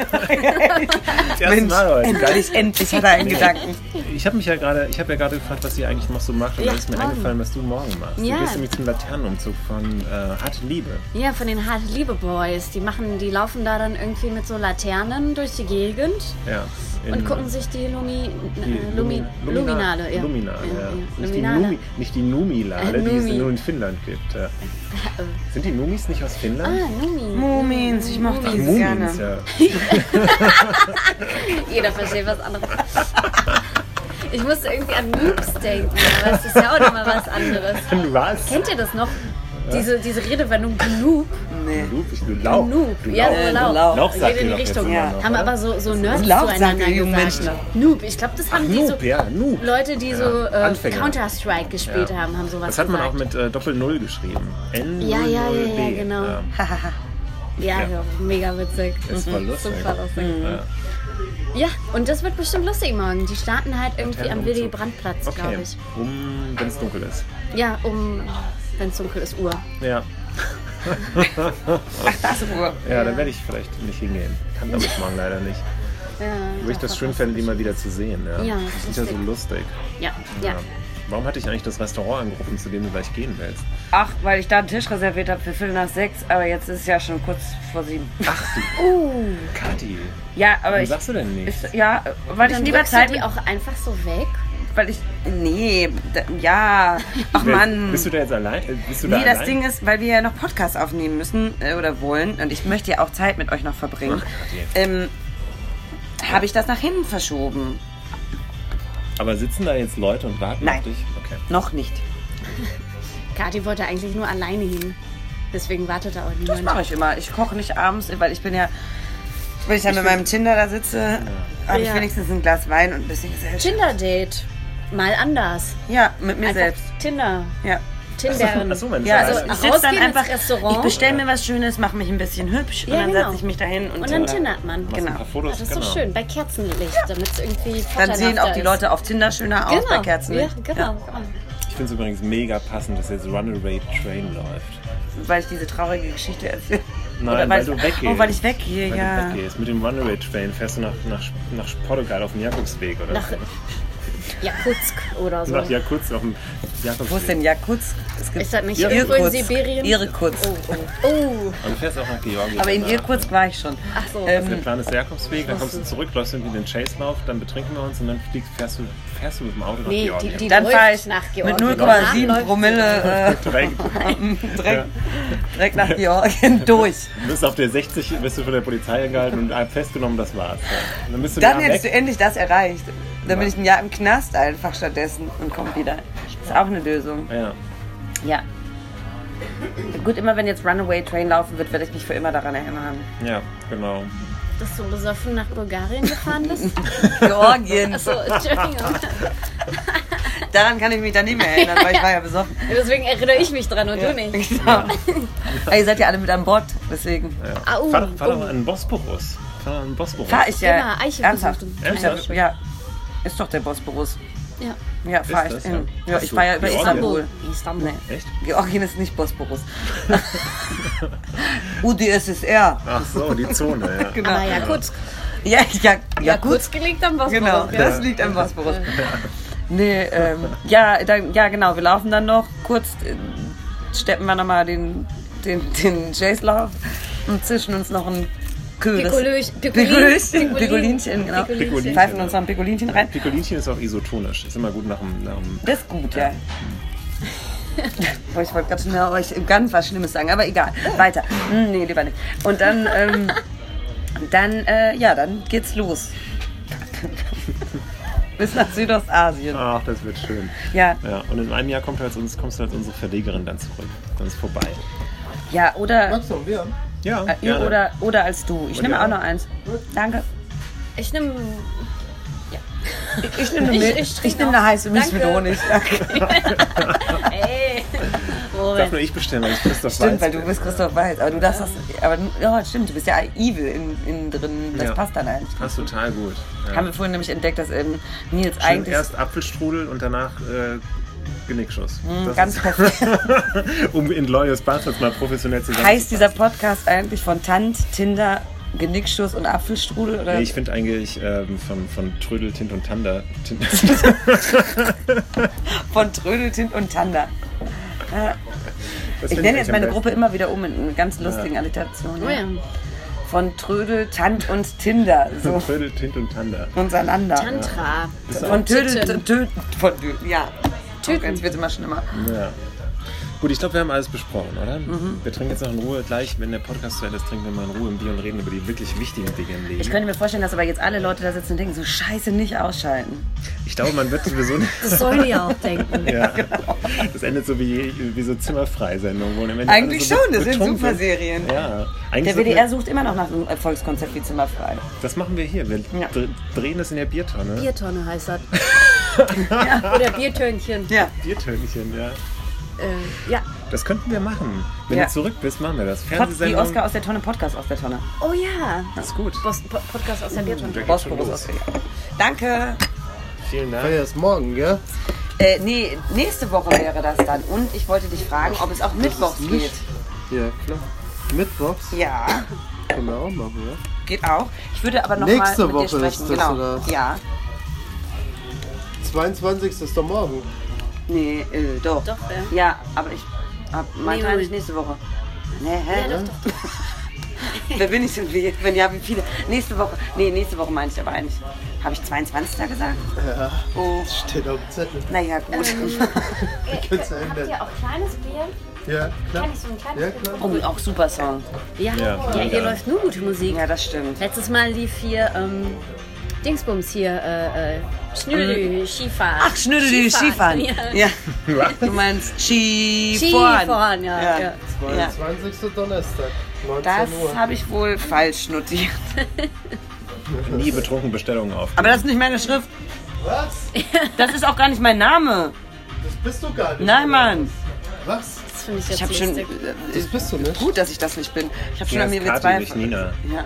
Mensch, Mal endlich, endlich hat er einen Gedanken. Ich habe mich ja gerade, ich habe ja gerade gefragt, was ihr eigentlich noch so macht und Ja, da ist mir morgen. eingefallen, was du morgen machst. Ja. Du gehst nämlich zum Laternenumzug von äh, Harte Liebe. Ja, von den Harte Liebe Boys. Die machen, die laufen da dann irgendwie mit so Laternen durch die Gegend Ja. und gucken sich die Lumi, die äh, Lumi, Lumina- Luminale, ja. Luminale, Ja. Nicht, die Luminale. Numi, nicht die Numilale, Äh, die es Numi. nur in Finnland gibt. Ja. Sind die Numis nicht aus Finnland? Ah, Numi. Mumins, ich mochte die Mumins, gerne. ja. Jeder versteht was anderes. Ich musste irgendwie an Noobs denken, aber es ist ja auch nochmal was anderes. Was? Kennt ihr das noch? Diese, diese Redewendung Noob. Nee. Ich will Lauch. Noob. Du Ja, so Äh, Lauch. Lauch. Lauch sagt in die Richtung. noch, Haben oder? aber so, so Nerds Lauch zueinander gesagt. Menschen. Noob. Ich glaube, das haben die Noob, so ja, Noob. Leute, die so Ja, äh. Counter-Strike gespielt Ja. haben, haben sowas Das hat man auch gesagt. mit äh, Doppel-Null geschrieben. N Ja, ja, ja, ja, 0 genau. Ja, Ja, Ja. ja, mega witzig. ist voll lustig. Super lustig. Ja. Ja, und das wird bestimmt lustig morgen. Die starten halt irgendwie am. Willy-Brandt-Platz, Okay, glaube ich. um, wenn es dunkel ist. Ja, um, wenn es dunkel ist, Uhr. Ja. Ach, das ist Ruhe. ja, dann werde ich vielleicht nicht hingehen. Kann damit morgen leider nicht. Ja, Wo ich das schön fände, die mal wieder zu sehen. Ja, Ja, die sind ja so lustig. Ja, ja. Ja. Warum hatte ich eigentlich das Restaurant angerufen, zu dem du gleich gehen willst? Ach, weil ich da einen Tisch reserviert habe für Viertel nach sechs, aber jetzt ist es ja schon kurz vor sieben. Kathi, Ja, aber warum ich. sagst du denn nicht? Ist, ja, weil ich lieber du Zeit die auch einfach so weg. Weil ich nee, da, ja, ach Mann. Bist du da jetzt allein? äh, Bist du da Nee, das allein? Ding ist, weil wir ja noch Podcasts aufnehmen müssen äh, oder wollen und ich möchte ja auch Zeit mit euch noch verbringen, Kathi. ähm, habe ich das nach hinten verschoben. Aber sitzen da jetzt Leute und warten Nein. auf dich? Okay. Noch nicht. Kathi wollte eigentlich nur alleine hin. Deswegen wartet da auch Das niemand. mache ich immer. Ich koche nicht abends, weil ich bin ja, wenn ich dann mit meinem Tinder da sitze, habe ich Ja. wenigstens ein Glas Wein und ein bisschen Gesellschaft. Tinder-Date. Mal anders. Ja, mit mir Einfach selbst. Tinder. Ja. Tindern. Achso, mein Ja, Scheiß. also ich sitze dann ins einfach, Restaurant. ich bestelle mir was Schönes, mache mich ein bisschen hübsch und Ja, dann genau. setze ich mich dahin und, Und dann Tinder. tindert man. Ein genau. paar Fotos, Das ist genau. so schön, bei Kerzenlicht, damit es irgendwie Dann sehen auch die Leute auf Tinder schöner aus ist. bei Genau, Kerzen. ja, genau. Ich finde es übrigens mega passend, dass jetzt Runaway Train läuft. Weil ich diese traurige Geschichte erzähle. Nein, Oder weil ich- du weggehst. Oh, weil ich weggehe, Weil ja. du weggehst. Mit dem Runaway Train fährst du nach, nach, nach Portugal auf dem Jakobsweg oder Nach so. Jakutsk oder so. Nach Jakutsk auf dem Jakobsweg. Wo ist denn Jakutsk? Es gibt Ist das nicht Ja, irgendwo in Irkutsk. Sibirien? Irkutsk. Oh, oh. oh. Und du fährst auch nach Georgien. Aber in. Irkutsk war ich schon. Ach so. Ähm, Der Plan ist der Jakobsweg, dann kommst du zurück, läufst irgendwie den Chase-Lauf, dann betrinken wir uns und dann fliegst, fährst, du, fährst du mit dem Auto nach Nee, die, Georgien. die Dann läuft fahre ich nach mit Georgien. 0,7 Danach Promille Direkt. äh, direkt, direkt nach Georgien durch. Du bist auf der 60, bist du von der Polizei angehalten und festgenommen, das war's. Dann bist du Dann da hättest du weg. endlich das erreicht. Dann bin ich ein Jahr im Knast einfach stattdessen und komme wieder. Ist auch eine Lösung. Ja. Ja. Gut, immer wenn jetzt Runaway Train laufen wird, werde ich mich für immer daran erinnern. ja, genau. Dass du besoffen nach Bulgarien gefahren bist? Georgien. Achso, Entschuldigung. Daran kann ich mich dann nicht mehr erinnern, weil ich war ja besoffen. Deswegen erinnere ich mich dran und du nicht. Genau. Aber ihr seid ja alle mit an Bord, deswegen Ja. Au, fahr doch, fahr doch oh. an den Bosporus. Fahr doch an den Bosporus. fahre ich ja Immer Eiche ernsthaft. Ernsthaft? Ja, ist doch der Bosporus. Ja. Ja, fahre Ist ich das, hin. ja? Ja, ich so, fahre ja über Georgien? Istanbul. Istanbul. Nee. Echt? Georgien ist nicht Bosporus. UdSSR. Ach so, die Zone, ja. Genau. Jakutsk. Ja, ja, ja, gut. Jakutsk liegt am Bosporus. Genau, ja. das liegt am Bosporus. Nee, ähm, ja, dann, ja, genau, wir laufen dann noch kurz, äh, steppen wir nochmal den, den, den Chase-Lauf und zischen uns noch ein kühles Pikolöch- Pikolöchen, Pikolin- Pikolinchen, genau. Pikolinchen. Pfeifen uns noch ein Pikolinchen rein. Picolinchen ist auch isotonisch. Ist immer gut nach dem. Nach dem Das ist gut, ja. Boah, ich wollte gerade schon mal euch ganz was Schlimmes sagen, aber egal. Weiter. Hm, nee, lieber nicht. Und dann, ähm, dann, äh, ja, dann geht's los. Bis nach Südostasien. Ach, das wird schön. Ja, Ja, und in einem Jahr kommt als uns, kommst du als unsere Verlegerin dann zurück. Dann ist vorbei. ja, oder, Ja, äh, gerne. oder, oder als du. Ich nehme ja. auch noch eins. Danke. Ich nehme. Ich nehme Ich- eine, ich ich, trinke nehme eine heiße Milch mit. Honig. Danke. Ey! Darf Moment. nur ich bestellen, weil ich Christoph Stimmt, Weiß weil du bist Christoph Weiß. Aber du darfst das. Aber ja, stimmt, du bist ja evil innen in drin. Das Ja. passt dann eigentlich. Passt total gut. Ja. Haben wir vorhin nämlich entdeckt, dass ähm, Nils Schön eigentlich erst Apfelstrudel und danach äh, Genickschuss. Das ganz ist- perfekt. um in Glorious Bastards mal professionell zusammen heißt dieser Podcast eigentlich von Tant, Tinder, Genickschuss und Apfelstrudel? Oder? Nee, ich finde eigentlich ähm, von, von Trödel, Tint und Tander. Von Trödel, Tint und Tander. Das Ich find nenne jetzt meine Gruppe immer wieder um in einer ganz lustigen Alliteration. Oh ja. Von Trödel, Tant und Tinder. So Von Trödel, Tint und Tander. untereinander. Tantra. Von Tödel. Tödel, von ja. Tüten. Jetzt wird immer schlimmer. Ja. Gut, ich glaube, wir haben alles besprochen, oder? Mhm. Wir trinken jetzt noch in Ruhe. Gleich, wenn der Podcast zu Ende ist, trinken wir mal in Ruhe ein Bier und reden über die wirklich wichtigen Dinge im Leben. Ich könnte mir vorstellen, dass aber jetzt alle Leute da sitzen und denken, so scheiße, nicht ausschalten. Ich glaube, man wird sowieso nicht. Das sollen die auch denken. Ja, das endet so wie, wie so Zimmerfreisendungen. wo Eigentlich alle schon, das sind betrunken super Serien. Ja, eigentlich Der WDR sucht immer noch nach einem Erfolgskonzept wie Zimmerfrei. das machen wir hier. Wir Ja. dr- drehen das in der Biertonne. Biertonne heißt das. Oder Biertönchen. Ja. Biertönchen, ja. Äh, ja. Das könnten wir machen. Wenn Ja. du zurück bist, machen wir das. Fernsehsendung. Oscar aus der Tonne, Podcast aus der Tonne. Oh ja. Das ist gut. Bos po Podcast aus der Biertonne. Der geht schon Bosporus aus der Danke. Vielen Dank. Ja, erst morgen, gell? Äh, nee, nächste Woche wäre das dann. Und ich wollte dich fragen, ob es auch mittwochs geht. Ja, klar. Mittwochs Ja, können wir auch machen, ja? geht auch. Ich würde aber noch Nächste mal mit dir Woche sprechen. ist das, genau. oder? Ja. 22. ist doch morgen. Nee, äh, doch. Doch, äh. Ja, aber ich hab, meinte Nee, eigentlich nächste Woche. Nee, hä? Ja, doch, doch, Wer bin ich denn? Wie, wenn ja, wie viele? Nächste Woche. Nee, nächste Woche meinte ich aber eigentlich. Habe ich 22. gesagt? Ja, Oh, steht auf dem Zettel. naja, gut. Kannst du Habt ändern. ihr auch kleines Bier? Ja, klar. Kann ich so ein kleines Ja, Bier klar. Oh, auch super Song. Ja, Ja, ja, hier läuft nur gute Musik. Ja, das stimmt. Letztes Mal lief hier ähm, Dingsbums hier, äh, äh, Schnüdel, Skifahren. Ach, Schnüdel, die Skifahren. Ja. Ja. Du meinst Skifahren. Skifahren, ja. ja. Ja. 22. Donnerstag, 19 Das Uhr. habe ich wohl falsch notiert. Nie betrunken Bestellungen auf. Aber das ist nicht meine Schrift. Was? Das ist auch gar nicht mein Name. Das bist du gar nicht. Nein, Mann. Was? Das finde ich jetzt Ich habe schon. Das bist du nicht. Gut, dass ich das nicht bin. Ich habe schon an mir nicht Nina. Ja.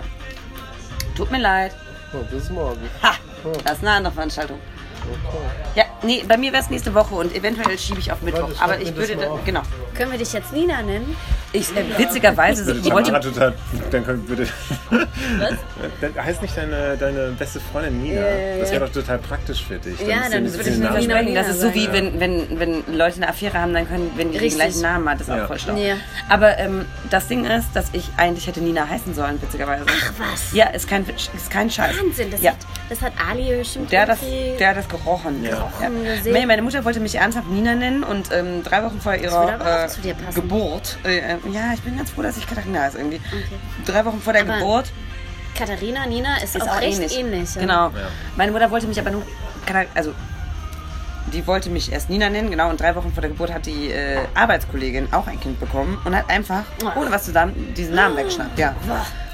Tut mir leid. Oh, bis morgen. Ha! Das ist eine andere Veranstaltung. Ja, nee, bei mir wäre es nächste Woche und eventuell schiebe ich auf Mittwoch. Warte, schreib Aber ich würde. Da, genau. Können wir dich jetzt Nina nennen? Ich, äh, witzigerweise, ich wollte. Total. Dann könnt, würde. Was? Dann heißt nicht deine, deine beste Freundin Nina. Das wäre doch total praktisch für dich. Ja, ist dann würde den ich Namen- Nina versprechen. Das ist so wie wenn, wenn, wenn Leute eine Affäre haben, dann können, wenn die den gleichen Namen hat, das ist Ja. auch voll schlau. Ja. Aber ähm, das Ding ist, dass ich eigentlich hätte Nina heißen sollen, witzigerweise. Ach was? Ja, ist kein, ist kein Scheiß. Wahnsinn, das, ja. hat, das hat Ali bestimmt Der hat, das, der hat das gerochen. Ja. Gerochen, gesehen. Meine- Mutter wollte mich ernsthaft Nina nennen und ähm, drei Wochen vor ihrer äh. Geburt, äh, ja, ich bin ganz froh, dass ich Katharina heiße irgendwie. Drei Wochen vor der Aber Geburt Katharina, Nina ist, ist auch, auch recht ähnlich. ähnlich. ja. Genau. Ja. Meine Mutter wollte mich aber nur, also die wollte mich erst Nina nennen, genau, und drei Wochen vor der Geburt hat die äh, Arbeitskollegin auch ein Kind bekommen und hat einfach, ohne was zusammen, diesen Namen weggeschnappt, ja.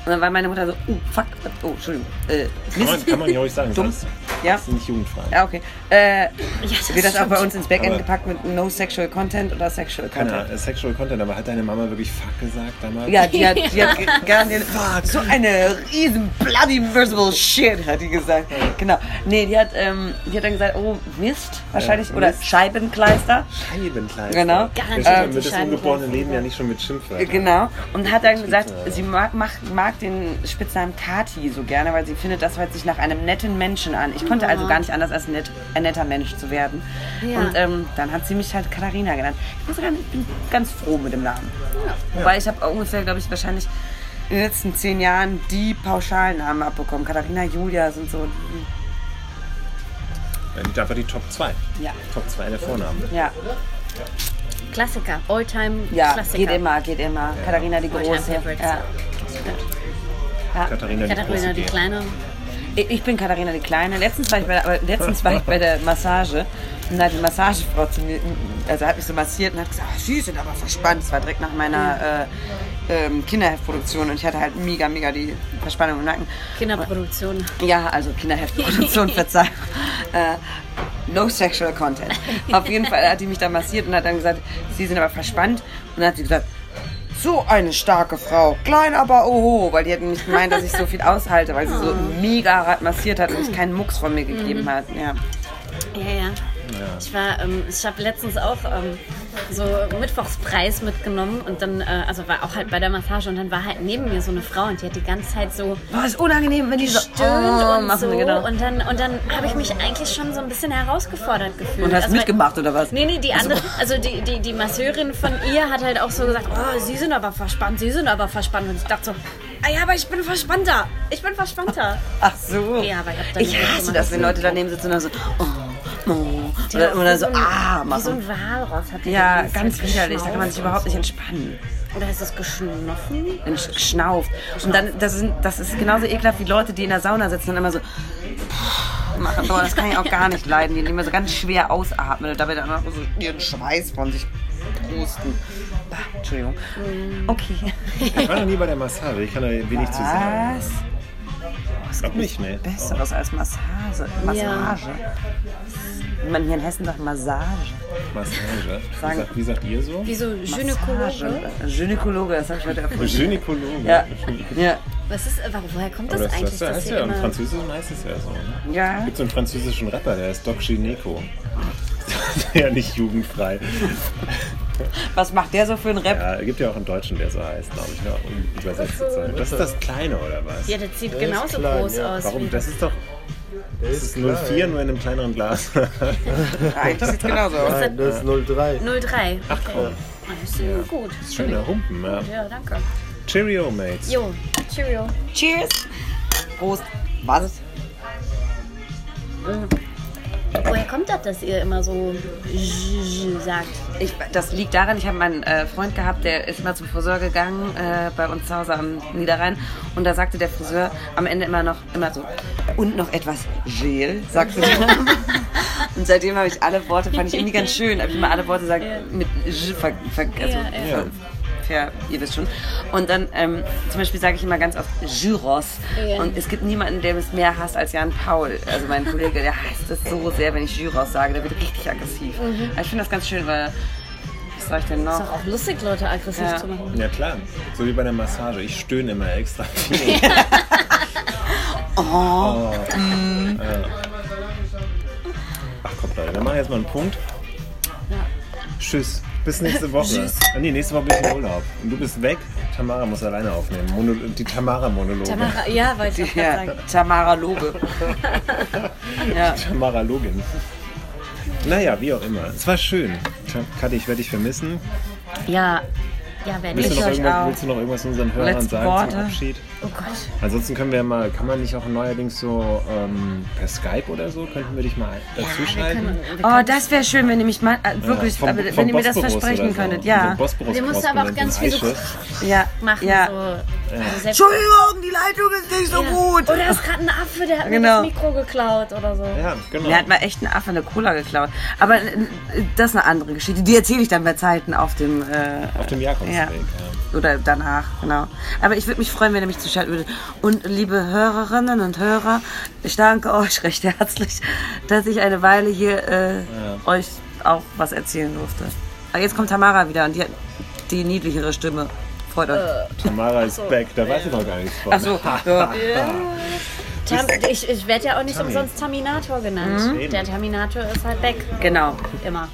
Und dann war meine Mutter so, oh, fuck, oh, Entschuldigung, äh, Kann man, kann man ja ruhig sagen. Dumm. Ist, Ja. das ist nicht jugendfrei. Ja, okay. Äh, Ja, das wird das auch bei uns ins Backend Aber- gepackt mit No Sexual Content oder Sexual Keine Content? Ahnung, äh, Sexual Content, aber hat deine Mama wirklich Fuck gesagt damals? Ja, die hat, die hat garantiert so eine riesen bloody miserable shit, hat die gesagt. Genau. Nee, die hat, ähm, die hat dann gesagt, oh Mist, wahrscheinlich, Ja, oder Mist. Scheibenkleister. Scheibenkleister. Genau. Wir Garantiert die mit das ungeborene Leben ja nicht schon mit Schimpfwörtern. Genau. Und hat dann gesagt, sie mag, mag, mag den Spitznamen Kati so gerne, weil sie findet, das hört sich nach einem netten Menschen an. Ich konnte also gar nicht anders als nett, ein netter Mensch zu werden. Ja. Und ähm, dann hat sie mich halt Katharina genannt. Ich muss sagen, ich bin ganz froh mit dem Namen. Wobei ich habe ungefähr, glaube ich, wahrscheinlich in den letzten zehn Jahren die Pauschalnamen abbekommen. Katharina, Julia sind so. Ja, die einfach die Top 2. Ja. Top 2 der Vornamen. Ja, Klassiker, Oldtime ja Klassiker. geht immer, geht immer. Katharina die All-time Große. favorites. Ja. Katharina, die Katharina große die. Kleine. Ich bin Katharina die Kleine. Letztens war ich bei der, letztens war ich bei der Massage und da hat die Massagefrau zu mir, also hat mich so massiert und hat gesagt, oh, Sie sind aber verspannt. Das war direkt nach meiner äh, ähm, Kinderheftproduktion und ich hatte halt mega, mega die Verspannung im Nacken. Kinderproduktion. Ja, also Kinderheftproduktion, Verzeihung. Äh, no sexual content. Auf jeden Fall hat die mich da massiert und hat dann gesagt, Sie sind aber verspannt. Und dann hat sie gesagt, so eine starke Frau, klein aber oho, weil die hat nicht gemeint, dass ich so viel aushalte, weil sie so mega massiert hat und sich keinen Mucks von mir gegeben hat. Ja. Ja, ja. Ich war, ähm, ich habe letztens auch ähm, so Mittwochspreis mitgenommen und dann, äh, also war auch halt bei der Massage und dann war halt neben mir so eine Frau und die hat die ganze Zeit so Boah, ist unangenehm, wenn die so oh, und machen. so Genau. und dann und dann habe ich mich eigentlich schon so ein bisschen herausgefordert gefühlt. Und hast Also, mitgemacht oder was? Nee, nee, die andere, also die, die, die Masseurin von ihr hat halt auch so gesagt, oh, sie sind aber verspannt, sie sind aber verspannt. Und ich dachte so, ah ja, aber ich bin verspannter, ich bin verspannter. Ach so. Ja, aber ich hab dann ich hasse das, wenn Leute daneben sitzen und dann so, oh, Oh. Der Oder, oder wie so, ein- ah, Wie so ein Walross hat Ja, die ganze ganz Zeit widerlich. Da kann man sich geschnauft überhaupt nicht so. entspannen. Oder ist das geschnoffen? Wenn sch- schnauft. Und dann, das ist, das ist genauso ekelhaft wie Leute, die in der Sauna sitzen und immer so machen. Boah, das kann ich auch gar nicht leiden. Die immer so ganz schwer ausatmen und dabei dann auch so ihren Schweiß von sich pusten. Entschuldigung. Okay. Ich war noch nie bei der Massage, ich kann da wenig zu sagen. Was? Ich glaub nicht, ne? Besseres als Massage. Massage. Wie man hier in Hessen sagt, Massage. Massage. Wie Sagen- sagt, wie sagt ihr so? Wie so. Gynäkologe? Gynäkologe, das habe ich heute erfunden. Gynäkologe. Ja. Ja. Was ist, woher kommt das, das, eigentlich, das heißt ja, im. Französischen heißt es ja so. Ne? Ja. gibt so einen französischen Rapper, der ist Doc Gineco. ja, nicht jugendfrei. Was macht der so für einen Rap? Ja, gibt ja auch einen Deutschen, der so heißt, glaube ich, ne? um übersetzt zu sein. Das ist das Kleine, oder was? Ja, das sieht ist genauso klein, groß ja. aus. Warum? Das ist doch Der das ist 04, nur in einem kleineren Glas. Eigentlich sieht genauso aus. Nein, das ist 03. 03. Ach komm, Ah, Das ist gut. schöner Humpen. Ja. Ja, danke. Cheerio, Mates. Jo, Cheerio. Cheers. Prost. Was? Woher kommt das, dass ihr immer so sagt? Ich, das liegt daran, ich habe meinen äh, Freund gehabt, der ist immer zum Friseur gegangen, äh, bei uns zu Hause am Niederrhein. Und da sagte der Friseur am Ende immer noch, immer so, und noch etwas Gel, sagte er. und seitdem habe ich alle Worte, fand ich irgendwie ganz schön, habe ich immer alle Worte sagen, mit G ver, ver, also, Ja, ja. Ver, ihr wisst schon. Und dann ähm, zum Beispiel sage ich immer ganz oft Gyros. Ja. Und es gibt niemanden, der es mehr hasst als Jan Paul. Also mein Kollege, der hasst es so sehr, wenn ich Gyros sage. Der wird richtig aggressiv. Aber ich finde das ganz schön, weil, was soll ich denn Ist noch? doch auch lustig, Leute aggressiv Ja. zu machen. Ja klar, so wie bei der Massage. Ich stöhne immer extra viel. Oh. Ja. Ach komm Leute, wir machen jetzt mal einen Punkt. Tschüss. Bis nächste Woche. Tschüss. Ah, nee, nächste Woche bin ich im Urlaub. Und du bist weg. Tamara muss alleine aufnehmen. Mono die Tamara-Monologe. Tamara, ja, wollte ich Ja, sagen. Tamara Lobe. ja. Tamaralogin. Naja, wie auch immer. Es war schön. Kathi, ich werde dich vermissen. Ja, ja, werde Willst ich. du, noch euch irgendwas, auch. willst du noch irgendwas unseren Hörern Letzte sagen Worte? zum Abschied? Oh Gott. Ansonsten können wir mal, kann man nicht auch neuerdings so ähm, per Skype oder so, könnten wir dich mal Ja, wir dazuschalten? können, wir Oh, das wäre schön, wenn ihr mich mal, äh, wirklich, vom- vom wenn ihr mir das versprechen so. könntet. Ja. So Bosporus Wir mussten aber auch ganz viel so Ja. machen. ja. So, also Entschuldigung, die Leitung ist nicht so Ja. gut. Oder ist gerade ein Affe, der hat Genau. mir das Mikro geklaut oder so. Ja, genau. Mir hat mal echt ein Affe eine Cola geklaut. Aber äh, das ist eine andere Geschichte. Die erzähle ich dann bei Zeiten auf dem. Äh, Auf dem Jakobsweg. Ja. Ja. Oder danach, genau. Aber ich würde mich freuen, wenn ihr mich zuschalten würdet. Und liebe Hörerinnen und Hörer, ich danke euch recht herzlich, dass ich eine Weile hier äh, euch auch was erzählen durfte. Aber jetzt kommt Tamara wieder und die hat die niedlichere Stimme. Freut euch. Tamara ist back, da weiß ich noch gar nichts von. Ach so, ja. Tam, ich ich werde ja auch nicht Tammy. umsonst Terminator genannt. Mhm. Der Terminator ist halt weg. genau. Immer.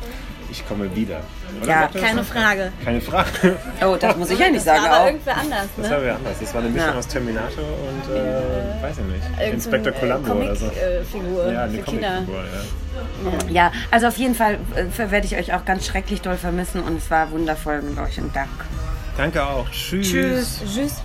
Ich komme wieder. Oder Ja. das Keine? Frage. Keine Frage. Oh, das muss ich ja nicht Das sagen. war aber Auch. irgendwer anders, Das ne? war ja anders. Das war eine Mischung Ja. aus Terminator und, äh, weiß ich nicht, so Inspector Columbo oder so. Comic-Figur ja, eine für Kinder. Comicfigur, ja. Ja, also auf jeden Fall äh, werde ich euch auch ganz schrecklich doll vermissen und es war wundervoll mit euch und Dank. Danke auch. Tschüss. Tschüss. Tschüss.